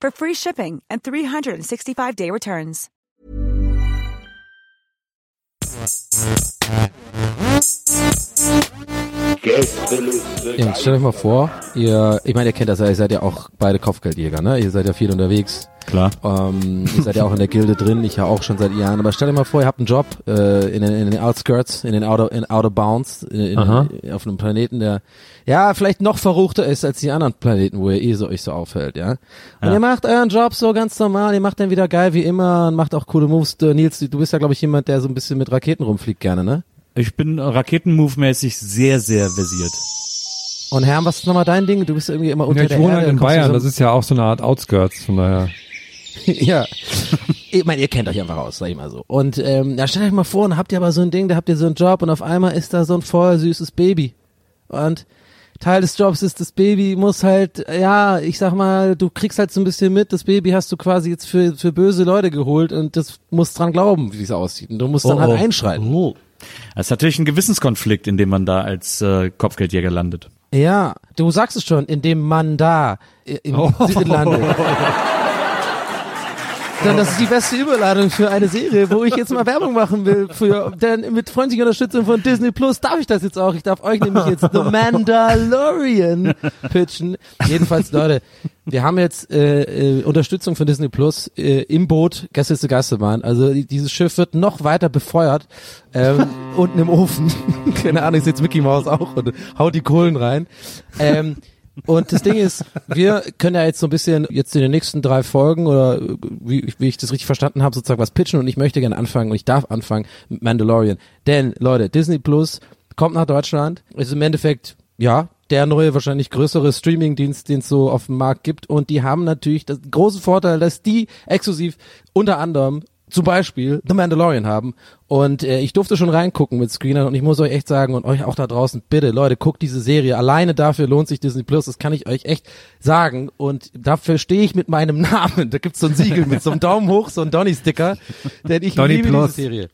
for free shipping and 365-day returns. Jungs, stellt euch mal vor, ihr, ich meine, ihr kennt das ja, ihr seid ja auch beide Kopfgeldjäger, ne? Ihr seid ja viel unterwegs. Klar. Ähm, ihr seid ja auch in der Gilde drin, ich ja auch schon seit Jahren. Aber stellt euch mal vor, ihr habt einen Job äh, in, den, in den Outskirts, in den Outer, in Outer Bounds, in, in, auf einem Planeten, der ja vielleicht noch verruchter ist als die anderen Planeten, wo ihr eh so euch so auffällt, ja. Und Ja. ihr macht euren Job so ganz normal, ihr macht den wieder geil wie immer und macht auch coole Moves. Du, Nils, du bist ja glaube ich jemand, der so ein bisschen mit Raketen rumfliegt gerne, ne? Ich bin Raketenmove-mäßig sehr, sehr versiert. Und Herm, was ist nochmal dein Ding? Du bist irgendwie immer unter Ja, ich der wohne Erde. halt in Bayern, so- das ist ja auch so eine Art Outskirts, von daher. ja. Ich meine, ihr kennt euch einfach aus, sag ich mal so. Und ähm, ja, stellt euch mal vor, dann habt ihr aber so ein Ding, da habt ihr so einen Job und auf einmal ist da so ein voll süßes Baby. Und Teil des Jobs ist, das Baby muss halt, ja, ich sag mal, du kriegst halt so ein bisschen mit, das Baby hast du quasi jetzt für, für böse Leute geholt und das muss dran glauben, wie es aussieht. Und du musst dann Oh, halt oh. einschreiten. Oh. Das ist natürlich ein Gewissenskonflikt, in dem man da als äh, Kopfgeldjäger landet. Ja, du sagst es schon, indem man da äh, im landet. Dann das ist die beste Überladung für eine Serie, wo ich jetzt mal Werbung machen will. Für, denn mit freundlicher Unterstützung von Disney Plus darf ich das jetzt auch. Ich darf euch nämlich jetzt The Mandalorian pitchen. Jedenfalls, Leute, wir haben jetzt äh, äh, Unterstützung von Disney Plus äh, im Boot Gäste Geisterbahn. Also die- dieses Schiff wird noch weiter befeuert ähm, unten im Ofen. Keine Ahnung, ist jetzt Mickey Mouse auch und haut die Kohlen rein. Ähm, und das Ding ist, wir können ja jetzt so ein bisschen jetzt in den nächsten drei Folgen oder äh, wie, wie ich das richtig verstanden habe, sozusagen was pitchen und ich möchte gerne anfangen und ich darf anfangen mit Mandalorian. Denn, Leute, Disney Plus kommt nach Deutschland, ist im Endeffekt, ja, der neue, wahrscheinlich größere Streaming-Dienst, den es so auf dem Markt gibt und die haben natürlich das große Vorteil, dass die exklusiv unter anderem zum Beispiel The Mandalorian haben. Und äh, ich durfte schon reingucken mit Screenern und ich muss euch echt sagen und euch auch da draußen, bitte Leute, guckt diese Serie. Alleine dafür lohnt sich Disney Plus, das kann ich euch echt sagen. Und dafür stehe ich mit meinem Namen. Da gibt's so ein Siegel mit so einem Daumen hoch, so ein Donny-Sticker. Denn ich Donny liebe Plus. diese Serie.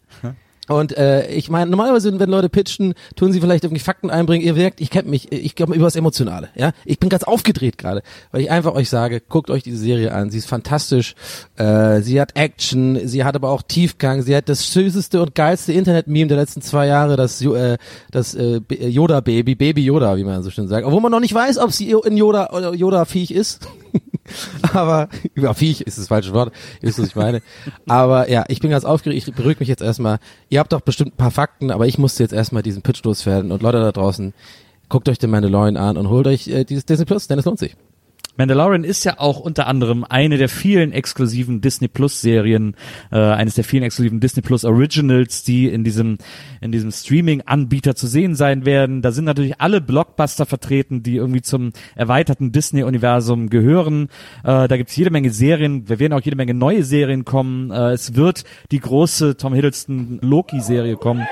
Und äh, ich meine, normalerweise, wenn Leute pitchen, tun sie vielleicht irgendwie Fakten einbringen. Ihr wirkt, ich kennt mich, ich glaube über das Emotionale. Ja, ich bin ganz aufgedreht gerade, weil ich einfach euch sage, guckt euch diese Serie an. Sie ist fantastisch. Äh, sie hat Action, sie hat aber auch Tiefgang. Sie hat das süßeste und geilste Internet-Meme der letzten zwei Jahre, das äh, das äh, B- Yoda Baby, Yoda, wie man so schön sagt. Obwohl man noch nicht weiß, ob sie in Yoda oder Yoda Viech ist. Aber über Viech ist das falsche Wort. Ihr was ich meine. Aber ja, ich bin ganz aufgeregt. Ich beruhige mich jetzt erstmal. Ihr habt doch bestimmt ein paar Fakten, aber ich musste jetzt erstmal diesen Pitch loswerden. Und Leute da draußen, guckt euch den Mandalorian an und holt euch äh, dieses Disney Plus, denn es lohnt sich. Mandalorian ist ja auch unter anderem eine der vielen exklusiven Disney Plus Serien, äh, eines der vielen exklusiven Disney Plus Originals, die in diesem in diesem Streaming Anbieter zu sehen sein werden. Da sind natürlich alle Blockbuster vertreten, die irgendwie zum erweiterten Disney Universum gehören. Äh, da gibt's jede Menge Serien, wir werden auch jede Menge neue Serien kommen. Äh, es wird die große Tom Hiddleston Loki Serie kommen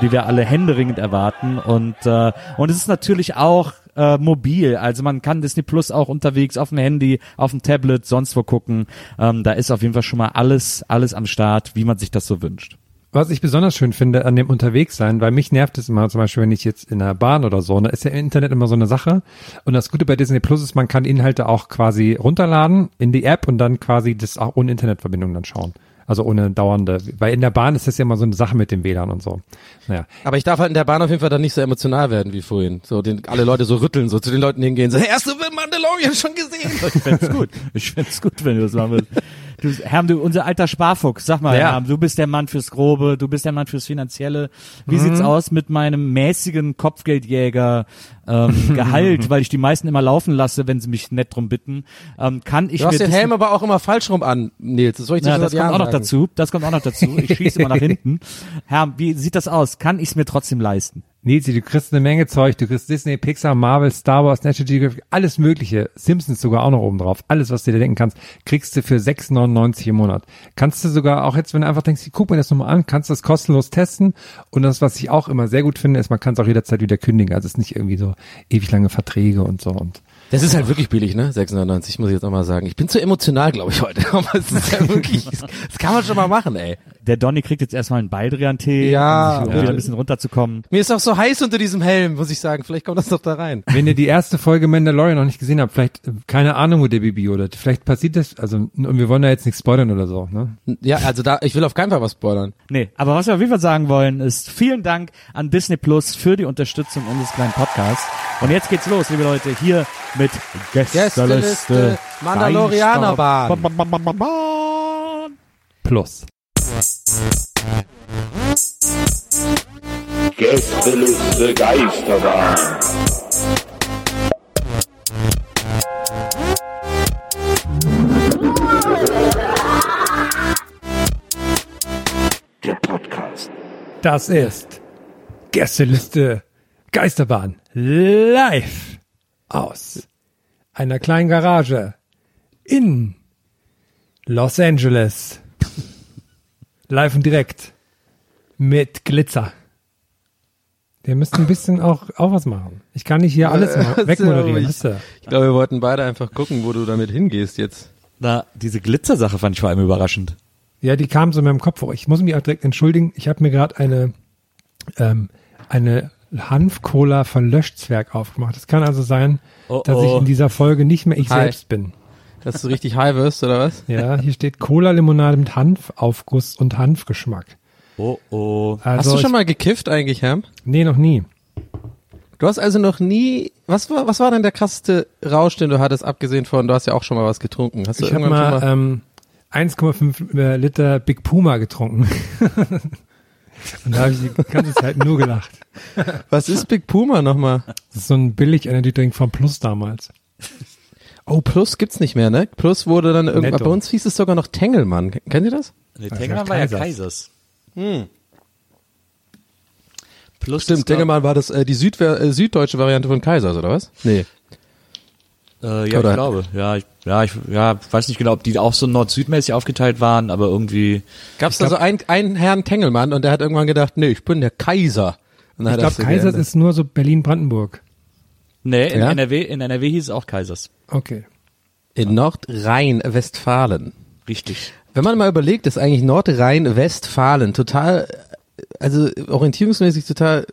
die wir alle händeringend erwarten. Und, äh, und es ist natürlich auch äh, mobil. Also man kann Disney Plus auch unterwegs auf dem Handy, auf dem Tablet, sonst wo gucken. Ähm, da ist auf jeden Fall schon mal alles, alles am Start, wie man sich das so wünscht. Was ich besonders schön finde an dem Unterwegssein, weil mich nervt es immer, zum Beispiel, wenn ich jetzt in der Bahn oder so, da ist ja Internet immer so eine Sache. Und das Gute bei Disney Plus ist, man kann Inhalte auch quasi runterladen in die App und dann quasi das auch ohne Internetverbindung dann schauen. Also ohne dauernde, weil in der Bahn ist das ja immer so eine Sache mit dem WLAN und so. Naja. Aber ich darf halt in der Bahn auf jeden Fall dann nicht so emotional werden wie vorhin. So den alle Leute so rütteln, so zu den Leuten hingehen, so, hey, hast du Mandalorian schon gesehen? Ich fänd's gut. Ich fänd's gut, wenn du das machen willst. Du, Herm, du, unser alter Sparfuchs, sag mal, Ja. Herm, du bist der Mann fürs Grobe, du bist der Mann fürs Finanzielle. Wie sieht's aus mit meinem mäßigen Kopfgeldjäger ähm, Gehalt, weil ich die meisten immer laufen lasse, wenn sie mich nett drum bitten? Ähm, kann ich Du hast den Helm aber auch immer falsch rum an, Nils. Das soll ich dir ja, das kommt Jahren auch noch sagen. dazu. Das kommt auch noch dazu. Ich schieße immer nach hinten. Herr, wie sieht das aus? Kann ich es mir trotzdem leisten? Nilsi, du kriegst eine Menge Zeug. Du kriegst Disney, Pixar, Marvel, Star Wars, National Geographic, alles mögliche. Simpsons sogar auch noch oben drauf. Alles, was du dir denken kannst, kriegst du für 6,99 im Monat. Kannst du sogar auch jetzt, wenn du einfach denkst, ich guck mir das nochmal an, kannst du das kostenlos testen. Und das, was ich auch immer sehr gut finde, ist, man kann es auch jederzeit wieder kündigen. Also es ist nicht irgendwie so ewig lange Verträge und so. Und Das ist halt wirklich billig, ne? 690, muss ich jetzt auch mal sagen. Ich bin zu emotional, glaube ich, heute. Aber es ist ja wirklich, das kann man schon mal machen, ey. Der Donny kriegt jetzt erstmal einen Baldrian-Tee, Ja, um sich bitte. wieder ein bisschen runterzukommen. Mir ist auch so heiß unter diesem Helm, muss ich sagen. Vielleicht kommt das doch da rein. wenn ihr die erste Folge Mandalorian noch nicht gesehen habt, vielleicht, äh, keine Ahnung, wo der Bibi oder vielleicht passiert das, also, und wir wollen da jetzt nichts spoilern oder so, ne? Ja, also da, ich will auf keinen Fall was spoilern. Nee, aber was wir auf jeden Fall sagen wollen, ist vielen Dank an Disney Plus für die Unterstützung unseres kleinen Podcasts. Und jetzt geht's los, liebe Leute, hier mit Gästeliste. Gästeliste Mandalorianerbahn. Geisterbahn. Plus. Gästeliste Geisterbahn. Der Podcast. Das ist Gästeliste Geisterbahn live aus einer kleinen Garage in Los Angeles. Live und direkt mit Glitzer. Wir müssen ein bisschen auch, auch was machen. Ich kann nicht hier alles wegmoderieren. ich, ich glaube, wir wollten beide einfach gucken, wo du damit hingehst jetzt. Na, diese Glitzersache fand ich vor allem überraschend. Ja, die kam so in meinem Kopf hoch. Ich muss mich auch direkt entschuldigen. Ich habe mir gerade eine, ähm, eine Hanf-Cola von Löschzwerg aufgemacht. Es kann also sein, Oh, dass ich oh. in dieser Folge nicht mehr ich Hi. selbst bin. Dass du richtig high wirst, oder was? Ja, hier steht Cola-Limonade mit Hanfaufguss und Hanfgeschmack. Oh, oh. Also Hast du schon ich, mal gekifft eigentlich, Herm? Nee, noch nie. Du hast also noch nie, was war, was war denn der krasseste Rausch, den du hattest, abgesehen von, du hast ja auch schon mal was getrunken. Hast du Ich habe mal, schon ähm, 1,5 äh, Liter Big Puma getrunken. und da habe ich die ganze Zeit nur gelacht. was ist Big Puma nochmal? Das ist so ein billig Energy Drink von Plus damals. Oh, Plus gibt's nicht mehr, ne? Plus wurde dann irgendwann, bei uns hieß es sogar noch Tengelmann. Kennt ihr das? Nee, Tengelmann war ja Kaisers. Hm. Plus Stimmt, Tengelmann war das, äh, die Südver äh, süddeutsche Variante von Kaisers, oder was? Nee. Äh, ja, Oder- ich glaube. Ja, ich, ja, ich ja, weiß nicht genau, ob die auch so nord-südmäßig aufgeteilt waren, aber irgendwie. Gab's da so einen, einen Herrn Tengelmann und der hat irgendwann gedacht, nee, ich bin der Kaiser. Und Ich glaube, Kaisers geändert. ist nur so Berlin-Brandenburg. Nee, in Ja? NRW, in NRW hieß es auch Kaisers. Okay. in Nordrhein-Westfalen. Richtig. Wenn man mal überlegt, ist eigentlich Nordrhein-Westfalen total, also orientierungsmäßig total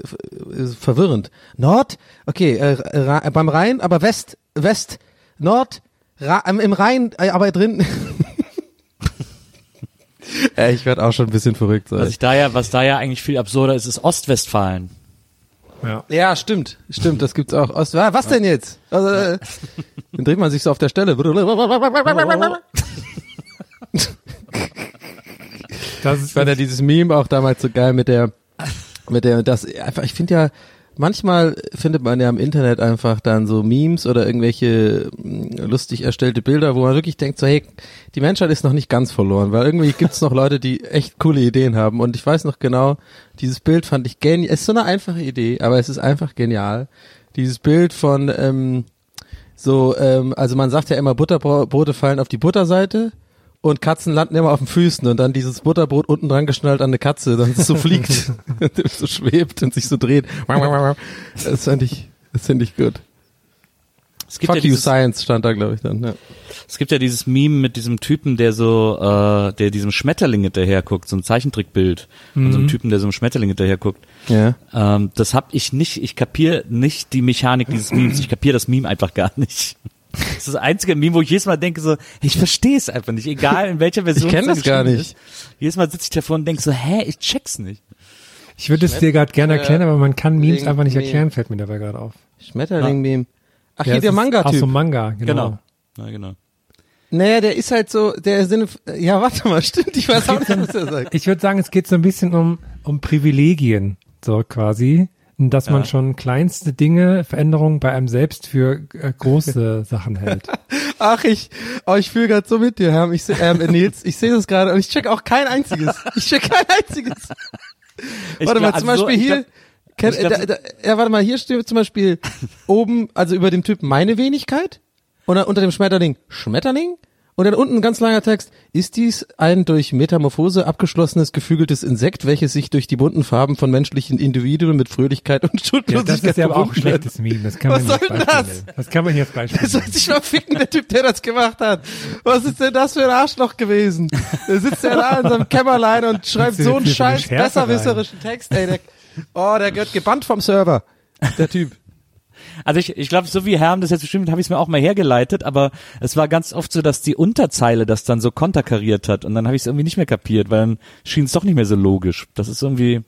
äh, verwirrend. Nord, okay, äh, beim Rhein, aber West, West, Nord, Ra ähm, im Rhein, äh, aber drin. ja, ich werde auch schon ein bisschen verrückt Was sein. ich da ja, was da ja eigentlich viel absurder ist, ist Ostwestfalen. Ja. Ja, stimmt, stimmt, das gibt's auch. Ost ah, was denn jetzt? Also, äh, dann dreht man sich so auf der Stelle. Das ist Ich fand ja dieses Meme auch damals so geil mit der, mit der, das einfach, ich finde ja, manchmal findet man ja im Internet einfach dann so Memes oder irgendwelche mm, lustig erstellte Bilder, wo man wirklich denkt so, hey, die Menschheit ist noch nicht ganz verloren, weil irgendwie gibt's noch Leute, die echt coole Ideen haben und ich weiß noch genau, dieses Bild fand ich genial, es ist so eine einfache Idee, aber es ist einfach genial. Dieses Bild von, ähm, so, ähm, also man sagt ja immer, Butterbrote fallen auf die Butterseite und Katzen landen immer auf den Füßen und dann dieses Butterbrot unten dran geschnallt an eine Katze, dann so fliegt, so schwebt und sich so dreht. Das fand ich, das finde ich gut. Es gibt, Fuck ja you dieses, Science stand da, glaube ich, dann. Ja. es gibt ja dieses Meme mit diesem Typen, der so, äh, der diesem Schmetterling hinterher guckt, so ein Zeichentrickbild von so einem Typen, der so einem Schmetterling hinterher guckt. ja. Ähm, das hab ich nicht, ich kapier nicht die Mechanik dieses Memes, ich kapier das Meme einfach gar nicht. Das ist das einzige Meme, wo ich jedes Mal denke so, ich verstehe es einfach nicht, egal in welcher Version kenn es das gar nicht. Ist. Jedes Mal sitze ich davor und denke so, hä, ich check's nicht. Ich würde es dir gerade gerne erklären, aber man kann Memes einfach nicht erklären, fällt mir dabei gerade auf. Schmetterling-Meme. Ach, Ja, hier der Manga-Typ. so Manga, genau. Genau. Ja, genau. Naja, der ist halt so, der Sinne, ja, warte mal, stimmt, ich weiß auch nicht, was er sagt. Ich würde sagen, es geht so ein bisschen um, um Privilegien, so quasi. Dass man schon kleinste Dinge, Veränderungen bei einem selbst für äh, große Sachen hält. Ach, ich, oh, ich fühle gerade so mit dir, Herr. Ich seh, ähm, Nils, ich sehe das gerade und ich check auch kein einziges. Ich check kein einziges. Ich warte mal, glaub, zum also so- Beispiel ich hier, glaub- ich glaub, da, da, ja, warte mal, hier steht zum Beispiel oben, also über dem Typ meine Wenigkeit und unter dem Schmetterling Schmetterling und dann unten ein ganz langer Text. Ist dies ein durch Metamorphose abgeschlossenes, geflügeltes Insekt, welches sich durch die bunten Farben von menschlichen Individuen mit Fröhlichkeit und Ja, Schuldlosigkeit das ist ja aber auch ein schlechtes Meme. Das kann Was man soll das? Das kann man hier als Beispiel Der soll sich mal ficken, der Typ, der das gemacht hat. Was ist denn das für ein Arschloch gewesen? Der sitzt ja da in seinem Kämmerlein und schreibt so einen scheiß besserwisserischen Text, ey. Der, oh, der gehört gebannt vom Server. Der Typ. Also ich, ich glaube, so wie Herm das jetzt bestimmt, habe ich es mir auch mal hergeleitet, aber es war ganz oft so, dass die Unterzeile das dann so konterkariert hat und dann habe ich es irgendwie nicht mehr kapiert, weil dann schien es doch nicht mehr so logisch. Das ist irgendwie,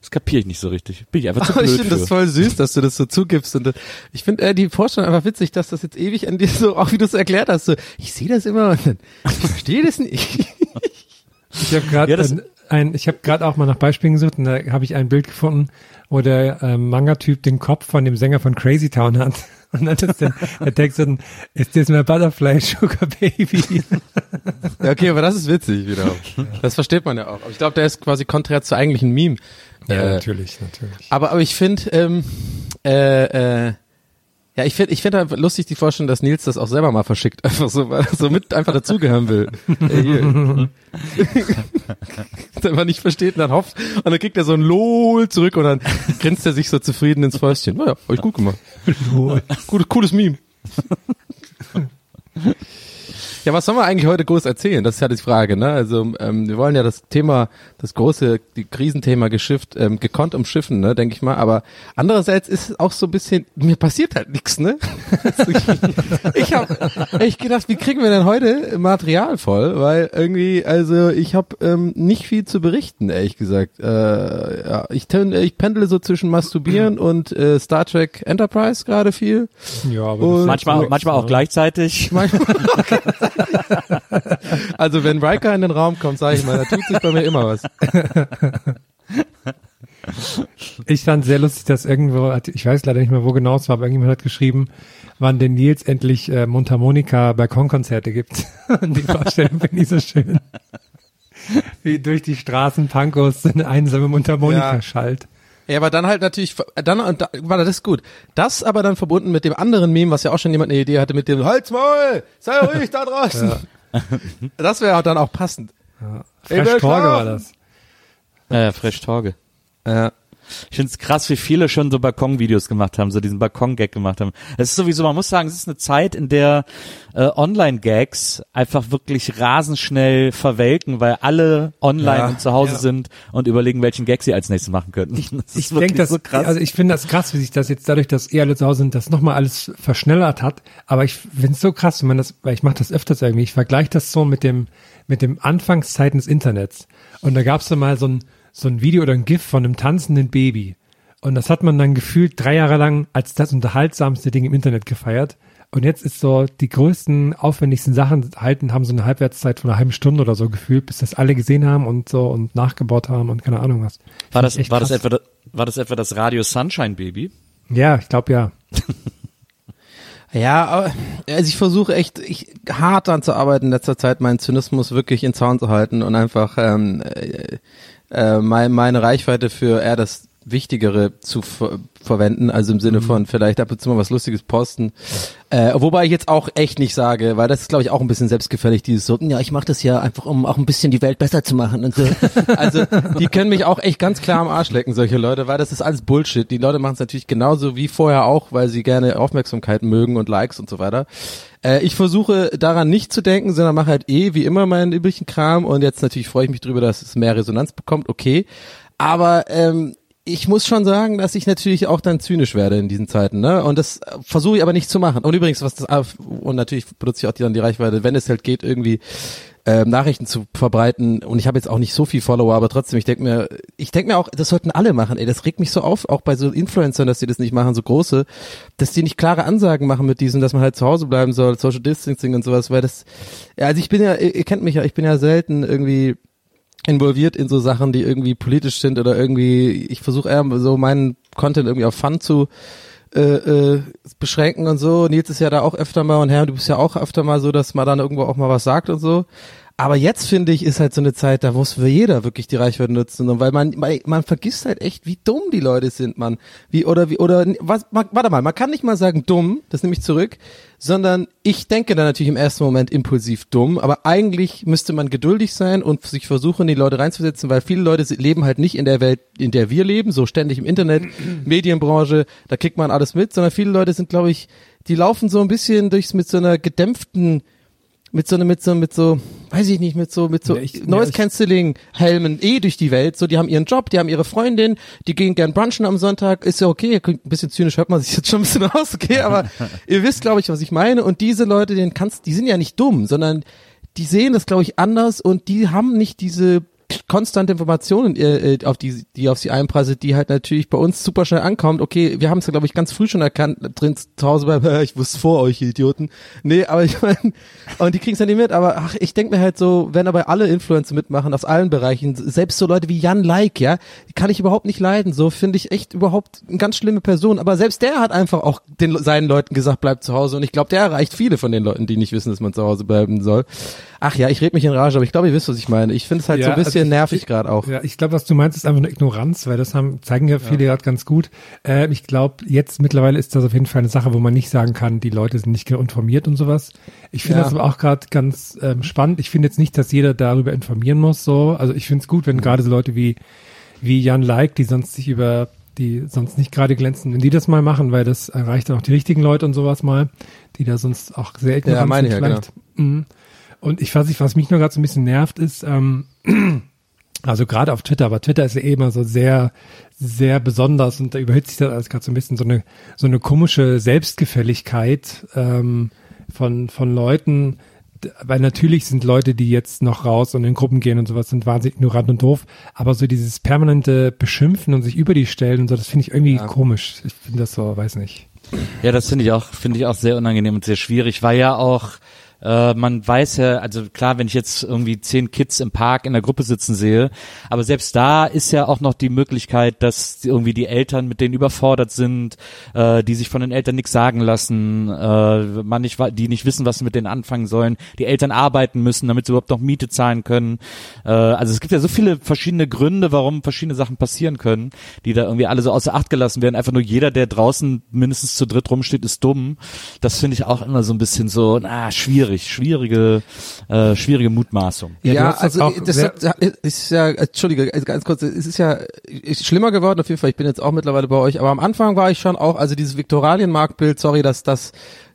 das kapiere ich nicht so richtig. Bin ich einfach zu Aber ich blöd finde das voll süß, dass du das so zugibst. Und äh, ich finde äh, die Vorstellung einfach witzig, dass das jetzt ewig an dir so, auch wie du es erklärt hast, so, ich sehe das immer und dann, ich verstehe das nicht. Ich habe gerade Ja, ein, ich habe gerade auch mal nach Beispielen gesucht und da habe ich ein Bild gefunden, wo der ähm, Manga-Typ den Kopf von dem Sänger von Crazy Town hat. Und dann ist der, der Text dann, ist das my Butterfly Sugar Baby? Ja, okay, aber das ist witzig wiederum. Das versteht man ja auch. Aber ich glaube, der ist quasi konträr zur eigentlichen Meme. Äh, natürlich, natürlich. Aber, aber ich finde, ähm, äh, äh, ja, ich finde, ich finde einfach lustig die Vorstellung, dass Nils das auch selber mal verschickt, einfach so, weil so mit einfach dazugehören will. Wenn man nicht versteht und dann hofft und dann kriegt er so ein LOL zurück und dann grinst er sich so zufrieden ins Fäustchen. Naja, hab ich gut gemacht. Gutes, cooles Meme. Ja, was sollen wir eigentlich heute groß erzählen? Das ist ja die Frage, ne? Also ähm, wir wollen ja das Thema, das große, die Krisenthema geschifft, ähm, gekonnt umschiffen, ne, denke ich mal. Aber andererseits ist es auch so ein bisschen, mir passiert halt nichts, ne? Also ich habe echt gedacht, wie kriegen wir denn heute Material voll? Weil irgendwie, also ich habe ähm, nicht viel zu berichten, ehrlich gesagt. Äh, ja, ich, ten- ich pendle so zwischen Masturbieren und äh, Star Trek Enterprise gerade viel. Ja, aber das Manchmal, manchmal auch gleichzeitig. Also wenn Riker in den Raum kommt, sage ich mal, da tut sich bei mir immer was. Ich fand sehr lustig, dass irgendwo, hat- ich weiß leider nicht mehr, wo genau es war, aber irgendjemand hat geschrieben, wann denn Nils endlich äh, Mundharmonika Balkonkonzerte gibt. Und die Vorstellung finde ich so schön. Wie durch die Straßen Pankos eine einsame Mundharmonika Ja. schallt. Ja, aber dann halt natürlich, dann, und da, warte, das ist gut. Das aber dann verbunden mit dem anderen Meme, was ja auch schon jemand eine Idee hatte, mit dem Halt's Maul, sei ruhig da draußen. Das wäre dann auch passend. Ey, Fresh Torge war das. Äh, Fresh Torge. Ja. Ich finde es krass, wie viele schon so Balkon-Videos gemacht haben, so diesen Balkon-Gag gemacht haben. Es ist sowieso, man muss sagen, es ist eine Zeit, in der äh, Online-Gags einfach wirklich rasend schnell verwelken, weil alle online Ja, und zu Hause ja. sind und überlegen, welchen Gag sie als nächstes machen könnten. Das Ich denke, das, so krass. also ich finde das krass, wie sich das jetzt dadurch, dass ihr alle zu Hause sind, das nochmal alles verschnellert hat. Aber ich finde es so krass, wenn man das, weil ich mache das öfters irgendwie. Ich vergleiche das so mit dem mit dem Anfangszeiten des Internets. Und da gab es so mal so ein so ein Video oder ein GIF von einem tanzenden Baby. Und das hat man dann gefühlt drei Jahre lang als das unterhaltsamste Ding im Internet gefeiert. Und jetzt ist so, die größten, aufwendigsten Sachen halten, haben so eine Halbwertszeit von einer halben Stunde oder so gefühlt, bis das alle gesehen haben und so und nachgebaut haben und keine Ahnung was. war das, war das etwa, das- war das etwa das Radio Sunshine Baby? Ja, ich glaube ja. Ja, aber also ich versuche echt ich, hart daran zu arbeiten in letzter Zeit, meinen Zynismus wirklich in Zaun zu halten und einfach ähm, äh, mein, meine Reichweite für eher das Wichtigere zu ver verwenden, also im Sinne von vielleicht ab und zu mal was Lustiges posten. Äh, wobei ich jetzt auch echt nicht sage, weil das ist glaube ich auch ein bisschen selbstgefällig, dieses so, ja, ich mache das ja einfach, um auch ein bisschen die Welt besser zu machen und so. Also die können mich auch echt ganz klar am Arsch lecken, solche Leute, weil das ist alles Bullshit. Die Leute machen es natürlich genauso wie vorher auch, weil sie gerne Aufmerksamkeit mögen und Likes und so weiter. Äh, ich versuche daran nicht zu denken, sondern mache halt eh wie immer meinen üblichen Kram und jetzt natürlich freue ich mich drüber, dass es mehr Resonanz bekommt, okay. Aber ähm, ich muss schon sagen, dass ich natürlich auch dann zynisch werde in diesen Zeiten, ne? Und das äh, versuche ich aber nicht zu machen. Und übrigens, was das und natürlich benutze ich auch die, dann die Reichweite, wenn es halt geht, irgendwie äh, Nachrichten zu verbreiten. Und ich habe jetzt auch nicht so viel Follower, aber trotzdem, ich denke mir, ich denke mir auch, das sollten alle machen. Ey, das regt mich so auf, auch bei so Influencern, dass die das nicht machen, so große, dass die nicht klare Ansagen machen mit diesem, dass man halt zu Hause bleiben soll, Social Distancing und sowas, weil das, ja, also ich bin ja, ihr, kennt mich ja, ich bin ja selten irgendwie involviert in so Sachen, die irgendwie politisch sind oder irgendwie, ich versuche eher so meinen Content irgendwie auf Fun zu äh, äh, beschränken und so. Nils ist ja da auch öfter mal und Herr, du bist ja auch öfter mal so, dass man dann irgendwo auch mal was sagt und so. Aber jetzt finde ich, ist halt so eine Zeit, da muss jeder wirklich die Reichweite nutzen, und weil man, man, man vergisst halt echt, wie dumm die Leute sind, man. Wie, oder wie, oder, was, man, warte mal, man kann nicht mal sagen dumm, das nehme ich zurück, sondern ich denke dann natürlich im ersten Moment impulsiv dumm, aber eigentlich müsste man geduldig sein und sich versuchen, die Leute reinzusetzen, weil viele Leute leben halt nicht in der Welt, in der wir leben, so ständig im Internet, Medienbranche, da kriegt man alles mit, sondern viele Leute sind, glaube ich, die laufen so ein bisschen durchs mit so einer gedämpften mit so mit so mit so weiß ich nicht mit so mit so Ja, ich- Noise ja, Cancelling Helmen eh durch die Welt. So die haben ihren Job die haben ihre Freundin die gehen gern brunchen am Sonntag. Ist ja okay ein bisschen zynisch hört man sich jetzt schon ein bisschen aus okay aber ihr wisst glaube ich was ich meine. Und diese Leute den kannst die sind ja nicht dumm sondern die sehen das glaube ich anders und die haben nicht diese konstante Informationen, äh, äh, auf die, die auf sie einprasselt, die halt natürlich bei uns super schnell ankommt. Okay, wir haben es ja, glaube ich, ganz früh schon erkannt, drin zu Hause beim, äh, ich wusste vor euch, Idioten. Nee, aber ich meine, und die kriegen es ja nicht mit, aber ach, ich denke mir halt so, wenn aber alle Influencer mitmachen, aus allen Bereichen, selbst so Leute wie Jan Like, ja, kann ich überhaupt nicht leiden. So finde ich echt überhaupt eine ganz schlimme Person. Aber selbst der hat einfach auch den seinen Leuten gesagt, bleibt zu Hause. Und ich glaube, der erreicht viele von den Leuten, die nicht wissen, dass man zu Hause bleiben soll. Ach ja, ich rede mich in Rage, aber ich glaube, ihr wisst, was ich meine. Ich finde es halt Ja, so ein bisschen also ich- nervig gerade auch. Ja, ich glaube, was du meinst, ist einfach eine Ignoranz, weil das haben, zeigen ja viele gerade ganz gut. Äh, ich glaube, jetzt mittlerweile ist das auf jeden Fall eine Sache, wo man nicht sagen kann, die Leute sind nicht informiert und sowas. Ich finde Ja. das aber auch gerade ganz ähm, spannend. Ich finde jetzt nicht, dass jeder darüber informieren muss. So, also ich finde es gut, wenn gerade so Leute wie wie Jan Like, die sonst sich über die sonst nicht gerade glänzen, wenn die das mal machen, weil das erreicht dann auch die richtigen Leute und sowas mal, die da sonst auch sehr ignorant meine sind ich ja, genau. Mhm. Und ich weiß nicht, was mich nur gerade so ein bisschen nervt, ist, ähm, also gerade auf Twitter, aber Twitter ist ja eh immer so sehr, sehr besonders und da überhitzt sich das alles gerade so ein bisschen so eine, so eine komische Selbstgefälligkeit ähm, von, von Leuten, weil natürlich sind Leute, die jetzt noch raus und in Gruppen gehen und sowas, sind wahnsinnig ignorant und doof, aber so dieses permanente Beschimpfen und sich über die stellen und so, das finde ich irgendwie komisch. Ich finde das so, weiß nicht. Ja, das finde ich auch, finde ich auch sehr unangenehm und sehr schwierig, weil ja auch äh, man weiß ja, also klar, wenn ich jetzt irgendwie zehn Kids im Park in der Gruppe sitzen sehe, aber selbst da ist ja auch noch die Möglichkeit, dass irgendwie die Eltern mit denen überfordert sind, äh, die sich von den Eltern nichts sagen lassen, äh, man nicht, die nicht wissen, was sie mit denen anfangen sollen, die Eltern arbeiten müssen, damit sie überhaupt noch Miete zahlen können. Äh, also es gibt ja so viele verschiedene Gründe, warum verschiedene Sachen passieren können, die da irgendwie alle so außer Acht gelassen werden. Einfach nur jeder, der draußen mindestens zu dritt rumsteht, ist dumm. Das finde ich auch immer so ein bisschen so, na, schwierig, schwierige, äh, schwierige Mutmaßung. Ja, Ja, also auch das hat, ist ja, Entschuldige, also ganz kurz, es ist ja ist schlimmer geworden auf jeden Fall. Ich bin jetzt auch mittlerweile bei euch, aber am Anfang war ich schon auch, also dieses Viktualienmarktbild, sorry, dass das,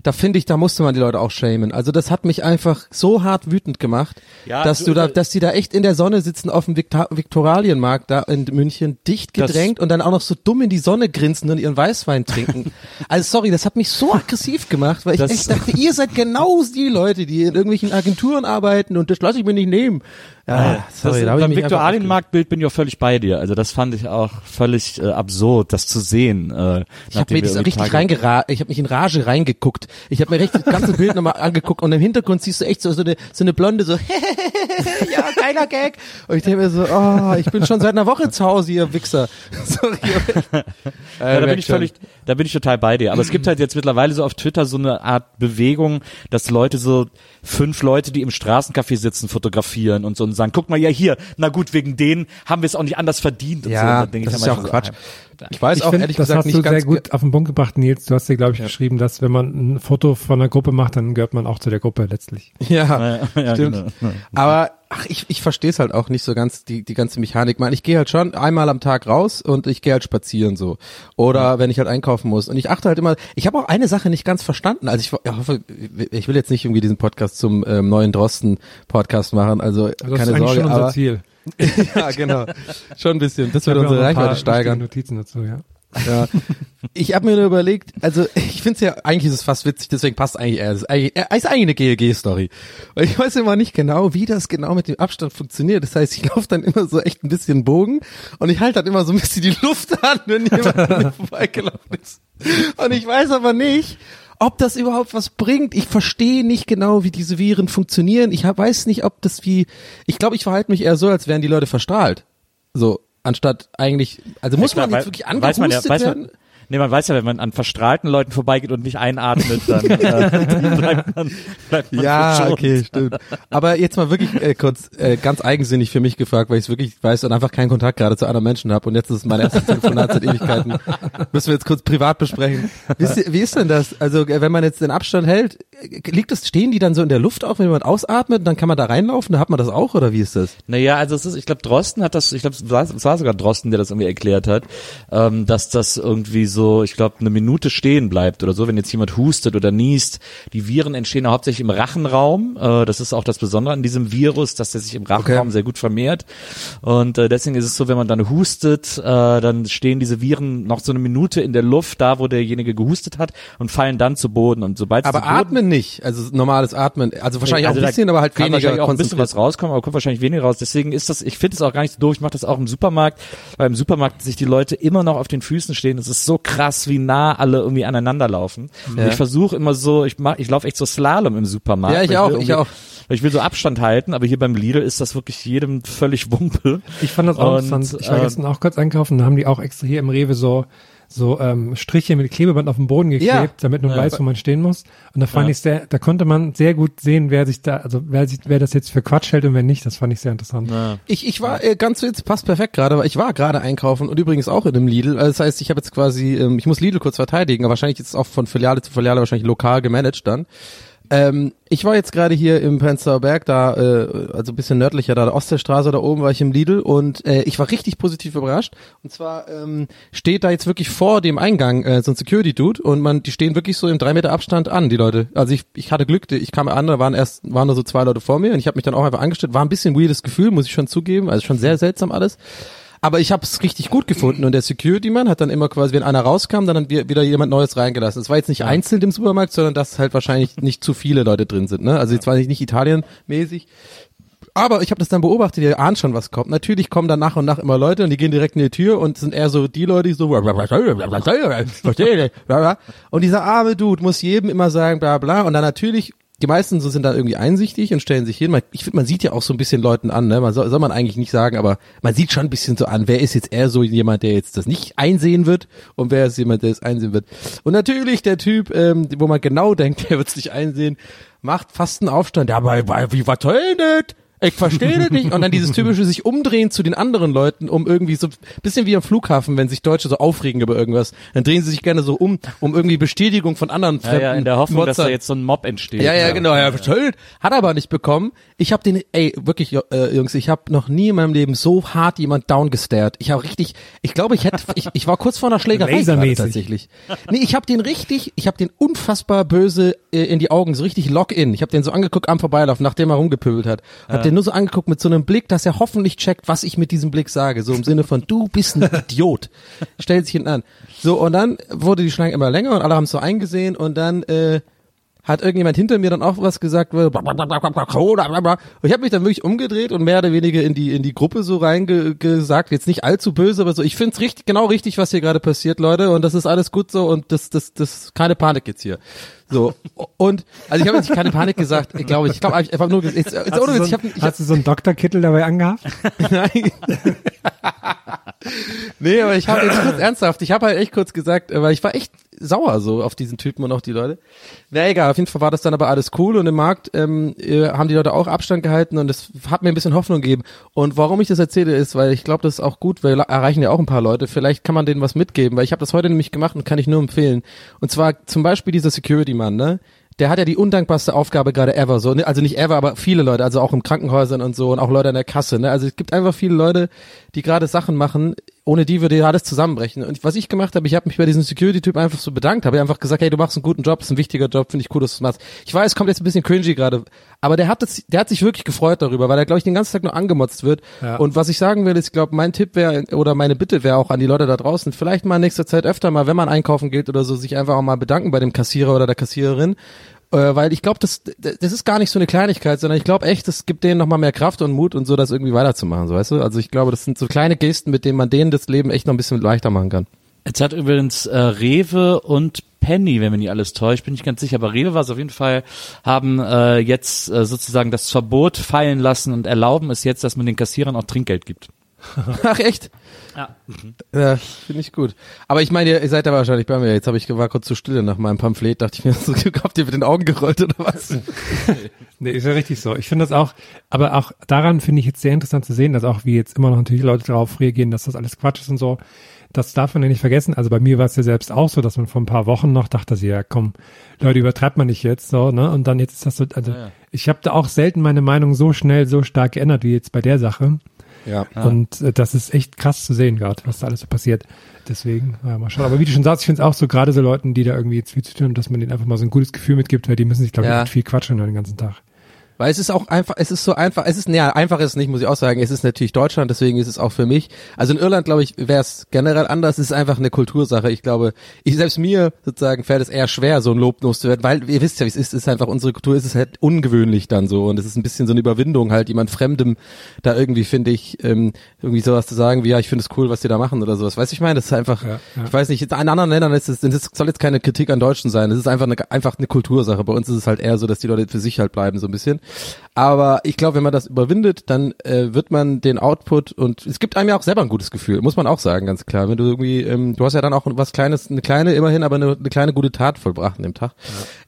da finde ich, da musste man die Leute auch schämen. Also das hat mich einfach so hart wütend gemacht, Ja, dass du- da, äh, dass die da echt in der Sonne sitzen auf dem Vikta Viktualienmarkt da in München, dicht gedrängt und dann auch noch so dumm in die Sonne grinsen und ihren Weißwein trinken. also sorry, das hat mich so aggressiv gemacht, weil ich echt dachte, ihr seid genau die Leute, die in irgendwelchen Agenturen arbeiten und das lasse ich mir nicht nehmen. Ja, sorry, das, da beim Viktualienmarktbild bin ich auch völlig bei dir. Also das fand ich auch völlig äh, absurd, das zu sehen. Äh, Ich habe mir das richtig reingera ich habe mich in Rage reingeguckt. Ich habe mir richtig das ganze Bild nochmal angeguckt und im Hintergrund siehst du echt so, so eine so eine blonde so ja, geiler Gag. Und ich denke mir so, oh, ich bin schon seit einer Woche zu Hause, ihr Wichser. Sorry. Ja, da bin ich völlig, da bin ich total bei dir. Aber es gibt halt jetzt mittlerweile so auf Twitter so eine Art Bewegung, dass Leute so fünf Leute, die im Straßencafé sitzen, fotografieren und so und sagen, guck mal, ja hier, na gut, wegen denen haben wir es auch nicht anders verdient. Und so. Und Ja, dann denk das ich ist ja auch Quatsch. So, Ich weiß ich auch finde, ehrlich das gesagt hast nicht du ganz sehr gut auf den Punkt gebracht, Nils. Du hast ja, glaube ich, geschrieben, dass wenn man ein Foto von einer Gruppe macht, dann gehört man auch zu der Gruppe letztlich. Ja, ja, stimmt. genau. Aber ach, ich, ich verstehe es halt auch nicht so ganz, die, die ganze Mechanik. Ich meine, ich gehe halt schon einmal am Tag raus und ich gehe halt spazieren so. Oder wenn ich halt einkaufen muss. Und ich achte halt immer, ich habe auch eine Sache nicht ganz verstanden. Also ich, ich hoffe, ich will jetzt nicht irgendwie diesen Podcast zum ähm, neuen Drosten-Podcast machen. Also, Also das keine ist Sorge. schon unser aber, Ziel. ja, genau. Schon ein bisschen. Das wird ja unsere Reichweite steigern. Notizen dazu, ja. Ja. Ich habe mir nur überlegt, also ich finde es ja, eigentlich ist es fast witzig, deswegen passt eigentlich. Es ist eigentlich, äh, ist eigentlich eine GLG-Story. Ich weiß immer nicht genau, wie das genau mit dem Abstand funktioniert. Das heißt, ich laufe dann immer so echt ein bisschen Bogen und ich halte dann immer so ein bisschen die Luft an, wenn jemand vorbeigelaufen ist. Und ich weiß aber nicht, ob das überhaupt was bringt. Ich verstehe nicht genau, wie diese Viren funktionieren. Ich weiß nicht, ob das wie, ich glaube, ich verhalte mich eher so, als wären die Leute verstrahlt. So, anstatt eigentlich, also muss klar, man jetzt weil- wirklich weiß man ja, angehustet werden? man, Nee, man weiß ja, wenn man an verstrahlten Leuten vorbeigeht und nicht einatmet, dann, äh, dann bleibt man, bleibt man Ja, okay, stimmt. Aber jetzt mal wirklich äh, kurz äh, ganz eigensinnig für mich gefragt, weil ich es wirklich weiß und einfach keinen Kontakt gerade zu anderen Menschen habe und jetzt ist es mein erstes Telefonat seit Ewigkeiten. Müssen wir jetzt kurz privat besprechen. Ihr, wie ist denn das? Also äh, wenn man jetzt den Abstand hält, äh, liegt das, stehen die dann so in der Luft auch, wenn jemand ausatmet, dann kann man da reinlaufen, da hat man das auch oder wie ist das? Naja, also es ist, ich glaube, Drosten hat das, ich glaube, es war, es war sogar Drosten, der das irgendwie erklärt hat, ähm, dass das irgendwie so, ich glaube, eine Minute stehen bleibt oder so, wenn jetzt jemand hustet oder niest. Die Viren entstehen ja hauptsächlich im Rachenraum. Äh, das ist auch das Besondere an diesem Virus, dass der sich im Rachenraum Okay. sehr gut vermehrt. Und äh, deswegen ist es so, wenn man dann hustet, äh, dann stehen diese Viren noch so eine Minute in der Luft, da wo derjenige gehustet hat und fallen dann zu Boden. Und sobald Aber Boden atmen nicht, also normales Atmen, also wahrscheinlich also auch da ein bisschen, aber halt weniger auch ein bisschen was rauskommen, aber kommt wahrscheinlich weniger raus. Deswegen ist das, ich finde es auch gar nicht so doof. Ich mache das auch im Supermarkt, weil im Supermarkt sich die Leute immer noch auf den Füßen stehen. Es ist so krass, wie nah alle irgendwie aneinander laufen. Und Ja. ich versuche immer so, ich mach, ich laufe echt so Slalom im Supermarkt. Ja, ich auch, will ich auch. Ich will so Abstand halten, aber hier beim Lidl ist das wirklich jedem völlig Wumpe. Ich fand das auch Und, interessant. Ich war äh, gestern auch kurz einkaufen, da haben die auch extra hier im Rewe so so ähm, Striche mit Klebeband auf den Boden geklebt, Ja. damit man Ja. weiß, wo man stehen muss. Und da fand Ja. ich sehr, da konnte man sehr gut sehen, wer sich da, also wer sich, wer das jetzt für Quatsch hält und wer nicht. Das fand ich sehr interessant. Ja. Ich, ich war äh, ganz jetzt passt perfekt gerade, weil ich war gerade einkaufen und übrigens auch in einem Lidl. Also das heißt, ich habe jetzt quasi, ähm, ich muss Lidl kurz verteidigen, aber wahrscheinlich ist es auch von Filiale zu Filiale wahrscheinlich lokal gemanagt dann. Ähm, ich war jetzt gerade hier im Prenzlauer Berg, da, äh, also bisschen nördlicher, da der Ostseestraße, da oben war ich im Lidl und äh, ich war richtig positiv überrascht. Und zwar ähm, steht da jetzt wirklich vor dem Eingang äh, so ein Security-Dude und man, die stehen wirklich so im drei Meter Abstand an, die Leute. Also ich, ich hatte Glück, ich kam an, da waren erst, waren nur so zwei Leute vor mir und ich habe mich dann auch einfach angestellt. War ein bisschen weirdes Gefühl, muss ich schon zugeben, also schon sehr seltsam alles. Aber ich habe es richtig gut gefunden und der Security-Mann hat dann immer quasi, wenn einer rauskam, dann hat wieder jemand Neues reingelassen. Es war jetzt nicht einzeln im Supermarkt, sondern dass halt wahrscheinlich nicht zu viele Leute drin sind. Ne? Also jetzt war nicht, nicht Italien-mäßig. Aber ich habe das dann beobachtet, ihr ahnt schon, was kommt. Natürlich kommen dann nach und nach immer Leute und die gehen direkt in die Tür und sind eher so die Leute, die so und dieser arme Dude muss jedem immer sagen, bla bla. Und dann natürlich, die meisten so sind dann irgendwie einsichtig und stellen sich hin. Man- Ich finde, man sieht ja auch so ein bisschen Leuten an, ne? Man soll, soll man eigentlich nicht sagen, aber man sieht schon ein bisschen so an, wer ist jetzt eher so jemand, der jetzt das nicht einsehen wird und wer ist jemand, der es einsehen wird. Und natürlich der Typ, ähm, wo man genau denkt, der wird es nicht einsehen, macht fast einen Aufstand. Ja, aber wie soll denn das? Ich verstehe das nicht. Und dann dieses typische sich umdrehen zu den anderen Leuten, um irgendwie so bisschen wie am Flughafen, wenn sich Deutsche so aufregen über irgendwas, dann drehen sie sich gerne so um, um irgendwie Bestätigung von anderen Ja, Fremden. ja, in der Hoffnung, dass da jetzt so ein Mob entsteht. ja, ja, genau. Ja, toll. Hat er aber nicht bekommen. Ich habe den, ey, wirklich, äh, Jungs, ich habe noch nie in meinem Leben so hart jemand downgestared. Ich habe richtig, ich glaube, ich hätte, ich, ich war kurz vor einer Schlägerei gerade tatsächlich. Nee, ich habe den richtig, ich habe den unfassbar böse äh, in die Augen, so richtig lock-in. Ich habe den so angeguckt am Vorbeilaufen, nachdem er rumgepöbelt hat. Hab den nur so angeguckt mit so einem Blick, dass er hoffentlich checkt, was ich mit diesem Blick sage. So im Sinne von, du bist ein Idiot. Stellt sich hinten an. So, und dann wurde die Schlange immer länger und alle haben es so eingesehen und dann, äh, hat irgendjemand hinter mir dann auch was gesagt, und ich habe mich dann wirklich umgedreht und mehr oder weniger in die in die Gruppe so reingesagt, jetzt nicht allzu böse, aber so, ich find's richtig genau richtig, was hier gerade passiert, Leute, und das ist alles gut so und das das das keine Panik jetzt hier. So und also ich habe jetzt keine Panik gesagt, ich glaube, ich glaube einfach nur jetzt, jetzt Hast, ohne du, Witz, so ich habe ich hast du so einen Doktorkittel dabei angehabt? Nein. nee, aber ich habe jetzt kurz ernsthaft, ich habe halt echt kurz gesagt, äh, weil ich war echt sauer so auf diesen Typen und auf die Leute. Na egal, auf jeden Fall war das dann aber alles cool und im Markt ähm, äh, haben die Leute auch Abstand gehalten und das hat mir ein bisschen Hoffnung gegeben. Und warum ich das erzähle ist, weil ich glaube, das ist auch gut, weil wir erreichen ja auch ein paar Leute. Vielleicht kann man denen was mitgeben, weil ich habe das heute nämlich gemacht und kann ich nur empfehlen. Und zwar zum Beispiel dieser Security-Mann, ne? der hat ja die undankbarste Aufgabe gerade ever, so, ne? also nicht ever, aber viele Leute, also auch im Krankenhäusern und so und auch Leute an der Kasse, ne? Also es gibt einfach viele Leute, die gerade Sachen machen ohne die würde ja alles zusammenbrechen. Und was ich gemacht habe, ich habe mich bei diesem Security-Typ einfach so bedankt, habe einfach gesagt, hey, du machst einen guten Job, ist ein wichtiger Job, finde ich cool, dass du es machst. Ich weiß, kommt jetzt ein bisschen cringy gerade, aber der hat das, der hat sich wirklich gefreut darüber, weil er, glaube ich, den ganzen Tag nur angemotzt wird. Ja. Und was ich sagen will, ist, ich glaube, mein Tipp wäre oder meine Bitte wäre auch an die Leute da draußen, vielleicht mal in nächster Zeit öfter mal, wenn man einkaufen geht oder so, sich einfach auch mal bedanken bei dem Kassierer oder der Kassiererin. Äh, weil ich glaube, das, das ist gar nicht so eine Kleinigkeit, sondern ich glaube echt, das gibt denen nochmal mehr Kraft und Mut und so, das irgendwie weiterzumachen, so weißt du? Also ich glaube, das sind so kleine Gesten, mit denen man denen das Leben echt noch ein bisschen leichter machen kann. Jetzt hat übrigens äh, Rewe und Penny, wenn mich nicht alles täuscht, bin ich ganz sicher, aber Rewe war es auf jeden Fall, haben äh, jetzt äh, sozusagen das Verbot fallen lassen und erlauben es jetzt, dass man den Kassierern auch Trinkgeld gibt. Ach echt? Ja. Ja, finde ich gut. Aber ich meine, ihr seid ja wahrscheinlich bei mir. Jetzt habe ich war kurz zu stille nach meinem Pamphlet, dachte ich mir, so, habt ihr mit den Augen gerollt oder was? Nee, ist ja richtig so. Ich finde das auch, aber auch daran finde ich jetzt sehr interessant zu sehen, dass auch wie jetzt immer noch natürlich Leute darauf reagieren, dass das alles Quatsch ist und so. Das darf man ja nicht vergessen. Also bei mir war es ja selbst auch so, dass man vor ein paar Wochen noch dachte, sie, ja komm, Leute, übertreibt man nicht jetzt so, ne? Und dann jetzt ist das so, also ich habe da auch selten meine Meinung so schnell, so stark geändert wie jetzt bei der Sache. Ja. Und äh, das ist echt krass zu sehen gerade, was da alles so passiert. Deswegen, ja, mal schauen. Aber wie du schon sagst, ich finde es auch so gerade so Leuten, die da irgendwie jetzt viel zu tun haben, dass man denen einfach mal so ein gutes Gefühl mitgibt, weil die müssen sich, glaube ich, Ja. viel quatschen den ganzen Tag. Weil es ist auch einfach, es ist so einfach, es ist, ja, einfach ist es nicht, muss ich auch sagen, es ist natürlich Deutschland, deswegen ist es auch für mich. Also in Irland, glaube ich, wäre es generell anders, es ist einfach eine Kultursache. Ich glaube, ich selbst mir sozusagen fällt es eher schwer, so ein Lob loszuwerden, weil ihr wisst ja, wie es ist, es ist einfach unsere Kultur, es ist halt ungewöhnlich dann so und es ist ein bisschen so eine Überwindung, halt jemand Fremdem da irgendwie, finde ich, ähm, irgendwie sowas zu sagen, wie ja, ich finde es cool, was die da machen oder sowas. Weißt du, ich meine, das ist einfach, Ja, ja. ich weiß nicht, in anderen Ländern ist es, das soll jetzt keine Kritik an Deutschen sein, es ist einfach eine, einfach eine Kultursache. Bei uns ist es halt eher so, dass die Leute für sich halt bleiben, so ein bisschen. Aber ich glaube, wenn man das überwindet, dann äh, wird man den Output und es gibt einem ja auch selber ein gutes Gefühl, muss man auch sagen, ganz klar. Wenn du irgendwie, ähm, du hast ja dann auch was Kleines, eine kleine, immerhin, aber eine, eine kleine gute Tat vollbracht an dem Tag.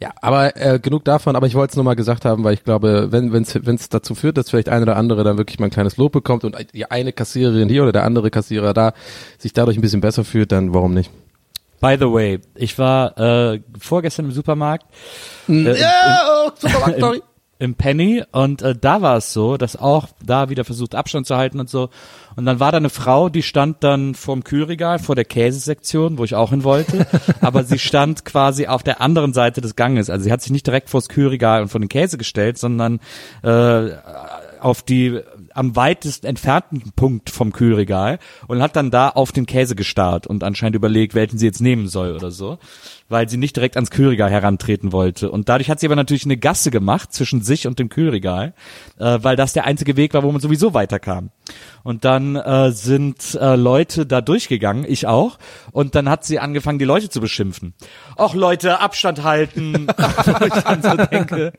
Ja, aber äh, genug davon, aber ich wollte es nur mal gesagt haben, weil ich glaube, wenn es dazu führt, dass vielleicht ein oder andere dann wirklich mal ein kleines Lob bekommt und die eine Kassiererin hier oder der andere Kassierer da sich dadurch ein bisschen besser fühlt, dann warum nicht? By the way, ich war äh, vorgestern im Supermarkt. Äh, Ja, oh, Supermarkt, sorry. im Penny und äh, da war es so, dass auch da wieder versucht Abstand zu halten und so. Und dann war da eine Frau, die stand dann vorm Kühlregal, vor der Käsesektion, wo ich auch hin wollte, aber sie stand quasi auf der anderen Seite des Ganges. Also sie hat sich nicht direkt vors Kühlregal und vor den Käse gestellt, sondern äh, auf die am weitest entfernten Punkt vom Kühlregal und hat dann da auf den Käse gestarrt und anscheinend überlegt, welchen sie jetzt nehmen soll oder so, weil sie nicht direkt ans Kühlregal herantreten wollte. Und dadurch hat sie aber natürlich eine Gasse gemacht zwischen sich und dem Kühlregal, äh, weil das der einzige Weg war, wo man sowieso weiterkam. Und dann äh, sind äh, Leute da durchgegangen, ich auch, und dann hat sie angefangen, die Leute zu beschimpfen. Och Leute, Abstand halten, ich dann so denke,